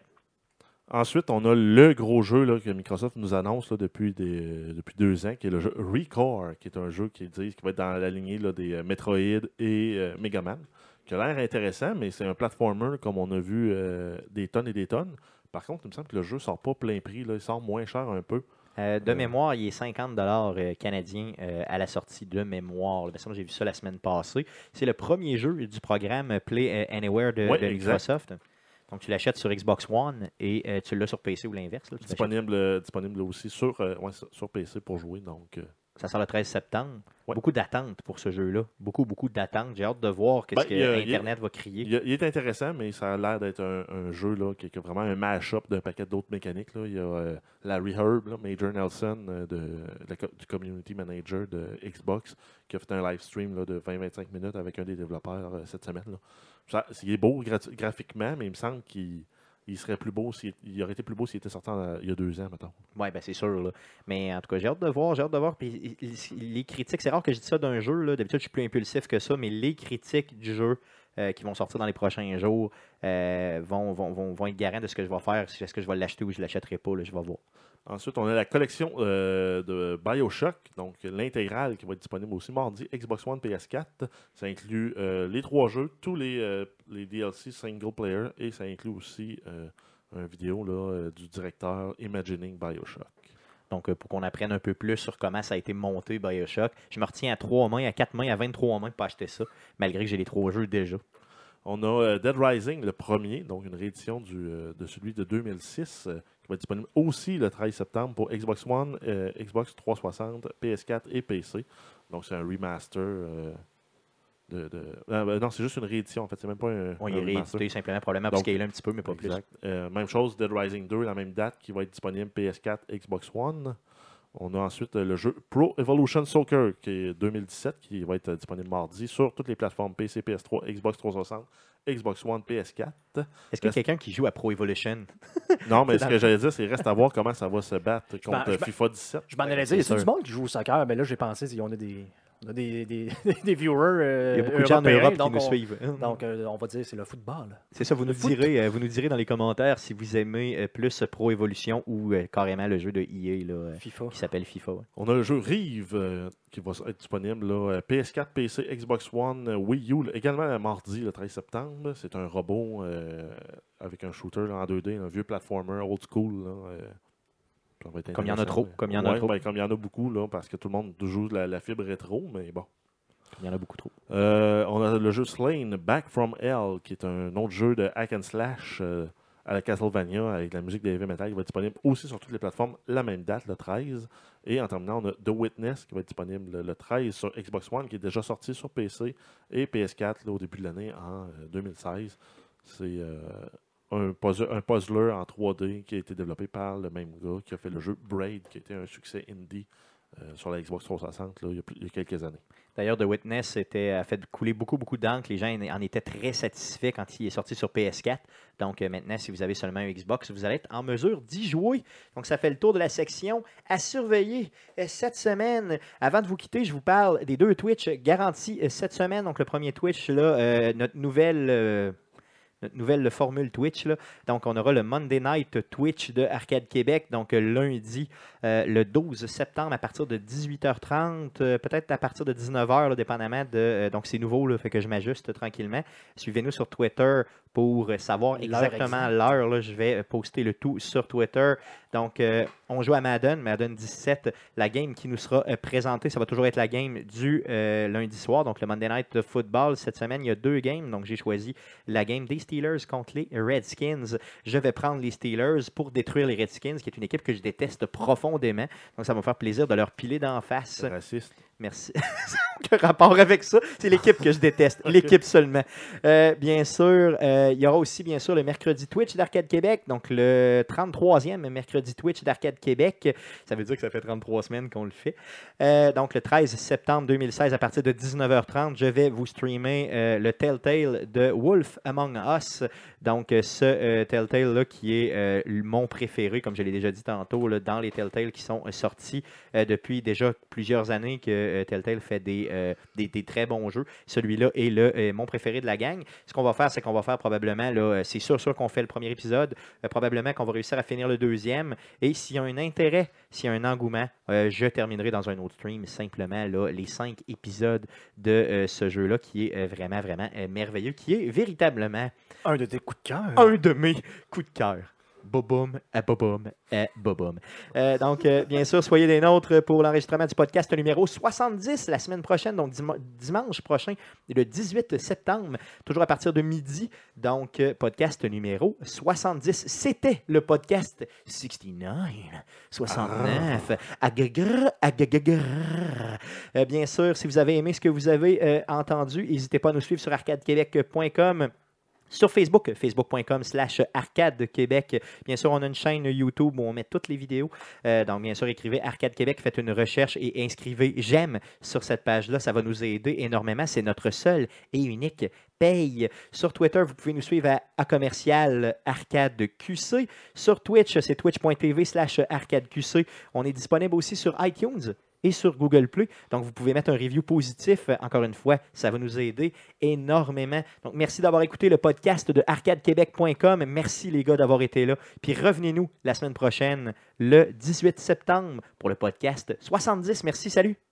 Ensuite, on a le gros jeu là, que Microsoft nous annonce là, depuis, des- depuis deux ans, qui est le jeu Recore, qui est un jeu qui, dit, qui va être dans la lignée là, des euh, Metroid et euh, Mega Man, qui a l'air intéressant, mais c'est un platformer comme on a vu euh, des tonnes et des tonnes. Par contre, il me semble que le jeu sort pas plein prix, il sort moins cher un peu. Euh, de mémoire, il est 50 dollars canadiens euh, à la sortie de mémoire. là. J'ai vu ça la semaine passée. C'est le premier jeu du programme Play Anywhere de, exact. Donc, tu l'achètes sur Xbox One et euh, tu l'as sur PC ou l'inverse. Disponible, euh, disponible aussi sur, euh, ouais, sur- PC pour jouer. Donc, Ça sort le 13 septembre. Ouais. Beaucoup d'attentes pour ce jeu-là. Beaucoup, beaucoup d'attentes. J'ai hâte de voir qu'est-ce Ben, que a- Internet va crier. il, y a- il est intéressant, mais ça a l'air d'être un, un jeu là, qui est vraiment un mash-up d'un paquet d'autres mécaniques. Là. Il y a Larry Herb, là, Major Nelson, de, du community manager de Xbox, qui a fait un live stream là, de 20-25 minutes avec un des développeurs cette semaine. Là. Ça, il est beau gra- graphiquement, mais il me semble qu'il il serait plus beau s'il il aurait été plus beau s'il était sorti il y a deux ans, mettons. Oui, ben c'est sûr. là. Mais en tout cas, j'ai hâte de voir, j'ai hâte de voir. Puis les critiques, c'est rare que je dise ça d'un jeu. D'habitude, je suis plus impulsif que ça, mais les critiques du jeu euh, qui vont sortir dans les prochains jours euh, vont, vont, vont, vont être garants de ce que je vais faire. Est-ce que je vais l'acheter ou je ne l'achèterai pas, là, je vais voir. Ensuite, on a la collection euh, de Bioshock, donc l'intégrale qui va être disponible aussi mardi, Xbox One, PS4. Ça inclut euh, les trois jeux, tous les, euh, DLC single player, et ça inclut aussi une vidéo du directeur Imagining Bioshock. Donc, pour qu'on apprenne un peu plus sur comment ça a été monté Bioshock, je me retiens à trois mains, à quatre mains, à 23 mains pour acheter ça, malgré que j'ai les trois jeux déjà. On a euh, Dead Rising, le premier, donc une réédition du, euh, de celui de 2006, euh, qui va être disponible aussi le 13 septembre pour Xbox One, euh, Xbox 360, PS4 et PC. Donc c'est un remaster. euh, de, de- Ah, ben non, c'est juste une réédition en fait, c'est même pas un. On un est remaster. réédité simplement, probablement pour scaler un petit peu, mais pas plus. Exact. Euh, même chose, Dead Rising 2, la même date, qui va être disponible PS4, Xbox One. On a ensuite euh, le jeu Pro Evolution Soccer, qui est 2017, qui va être euh, disponible mardi sur toutes les plateformes PC, PS3, Xbox 360, Xbox One, PS4. Est-ce qu'il y a quelqu'un qui joue à Pro Evolution? Non, mais ce que j'allais dire, c'est reste à voir comment ça va se battre contre je FIFA 17. Je m'en allais c'est dire, c'est sûr. du monde qui joue au soccer, mais là, j'ai pensé, on a des, on a des, des, des viewers. euh, Il y a beaucoup de gens en Europe qui donc nous on- suivent. Donc, euh, on va dire c'est le football. C'est ça, vous nous, foot. direz, euh, vous nous direz dans les commentaires si vous aimez euh, plus Pro Evolution ou euh, carrément le jeu de EA là, euh, FIFA. qui s'appelle FIFA. ouais. On a le jeu Rive euh, qui va être disponible là, euh, PS4, PC, Xbox One, Wii U, également le mardi le 13 septembre. C'est un robot euh, avec un shooter là, en 2D, un vieux platformer old school. là, euh, ça va être Comme il y en a trop, mais- comme il y en a Ouais, trop. ben, comme il y en a beaucoup, là, parce que tout le monde joue la, la fibre rétro, mais bon. Il y en a beaucoup trop. Euh, on a le jeu Slain, Back from Hell, qui est un autre jeu de hack and slash euh, à la Castlevania avec la musique de heavy metal qui va être disponible aussi sur toutes les plateformes la même date, le 13. Et en terminant, on a The Witness qui va être disponible le, le 13 sur Xbox One, qui est déjà sorti sur PC et PS4 là, au début de l'année en euh, 2016. C'est euh, un, puzzle- un puzzler en 3D qui a été développé par le même gars qui a fait le jeu Braid, qui était un succès indie euh, sur la Xbox 360 là, il, y a, quelques années. D'ailleurs, The Witness a fait couler beaucoup, beaucoup d'encre. Les gens en- en étaient très satisfaits quand il est sorti sur PS4. Donc euh, maintenant, si vous avez seulement un Xbox, vous allez être en mesure d'y jouer. Donc ça fait le tour de la section à surveiller euh, cette semaine. Avant de vous quitter, je vous parle des deux Twitch garantis cette semaine. Donc le premier Twitch, là, notre nouvelle... nouvelle formule Twitch. Donc, on aura le Monday Night Twitch de Arcade Québec, donc euh, lundi, euh, le 12 septembre, à partir de 18h30, euh, peut-être à partir de 19h, là, dépendamment de. donc, c'est nouveau, là, fait que je m'ajuste tranquillement. Suivez-nous sur Twitter pour euh, savoir exactement exacte. l'heure. Je vais euh, poster le tout sur Twitter. Donc, euh, on joue à Madden, Madden 17. La game qui nous sera présentée, ça va toujours être la game du euh, lundi soir. Donc, le Monday Night Football. Cette semaine, il y a deux games. Donc, j'ai choisi la game des Steelers contre les Redskins. Je vais prendre les Steelers pour détruire les Redskins, qui est une équipe que je déteste profondément. Donc, ça va me faire plaisir de leur piler d'en face. Raciste. Merci. Rapport avec ça? C'est l'équipe que je déteste. L'équipe seulement. Euh, bien sûr, euh, il y aura aussi, bien sûr, le mercredi Twitch d'Arcade Québec. Donc, le 33e mercredi Twitch d'Arcade Québec. Ça veut dire que ça fait 33 semaines qu'on le fait. Euh, donc, le 13 septembre 2016, à partir de 19h30, je vais vous streamer le Telltale de Wolf Among Us. Donc, ce Telltale-là qui est mon préféré, comme je l'ai déjà dit tantôt, là, dans les Telltale qui sont sortis depuis déjà plusieurs années que euh, Telltale fait des, euh, des, des très bons jeux. Celui-là est le, euh, mon préféré de la gang. Ce qu'on va faire, c'est qu'on va faire probablement, là, c'est sûr, sûr qu'on fait le premier épisode, probablement qu'on va réussir à finir le deuxième. Et s'il y a un intérêt, s'il y a un engouement, je terminerai dans un autre stream simplement là, les cinq épisodes de ce jeu-là qui est vraiment, vraiment merveilleux, qui est véritablement Un de tes coups de cœur. un de mes coups de cœur. Boboum, à boboum, à boboum. Euh, donc, euh, bien sûr, soyez des nôtres pour l'enregistrement du podcast numéro 70 la semaine prochaine, donc dima- dimanche prochain, le 18 septembre, toujours à partir de midi. Donc, euh, podcast numéro 70. C'était le podcast 69, 69. Agagr, agagagr. Euh, bien sûr, si vous avez aimé ce que vous avez entendu, n'hésitez pas à nous suivre sur arcadequebec.com. Sur Facebook, facebook.com slash Arcade Québec. Bien sûr, on a une chaîne YouTube où on met toutes les vidéos. Euh, donc, bien sûr, écrivez Arcade Québec, faites une recherche et inscrivez j'aime sur cette page-là. Ça va nous aider énormément. C'est notre seul et unique paye. Sur Twitter, vous pouvez nous suivre à, commercial Arcade QC. Sur Twitch, c'est twitch.tv slash Arcade QC. On est disponible aussi sur iTunes et sur Google Play. Donc, vous pouvez mettre un review positif. Euh, Encore une fois, ça va nous aider énormément. Donc, merci d'avoir écouté le podcast de arcadequebec.com. Merci les gars d'avoir été là. Puis revenez-nous la semaine prochaine, le 18 septembre, pour le podcast 70. Merci, salut!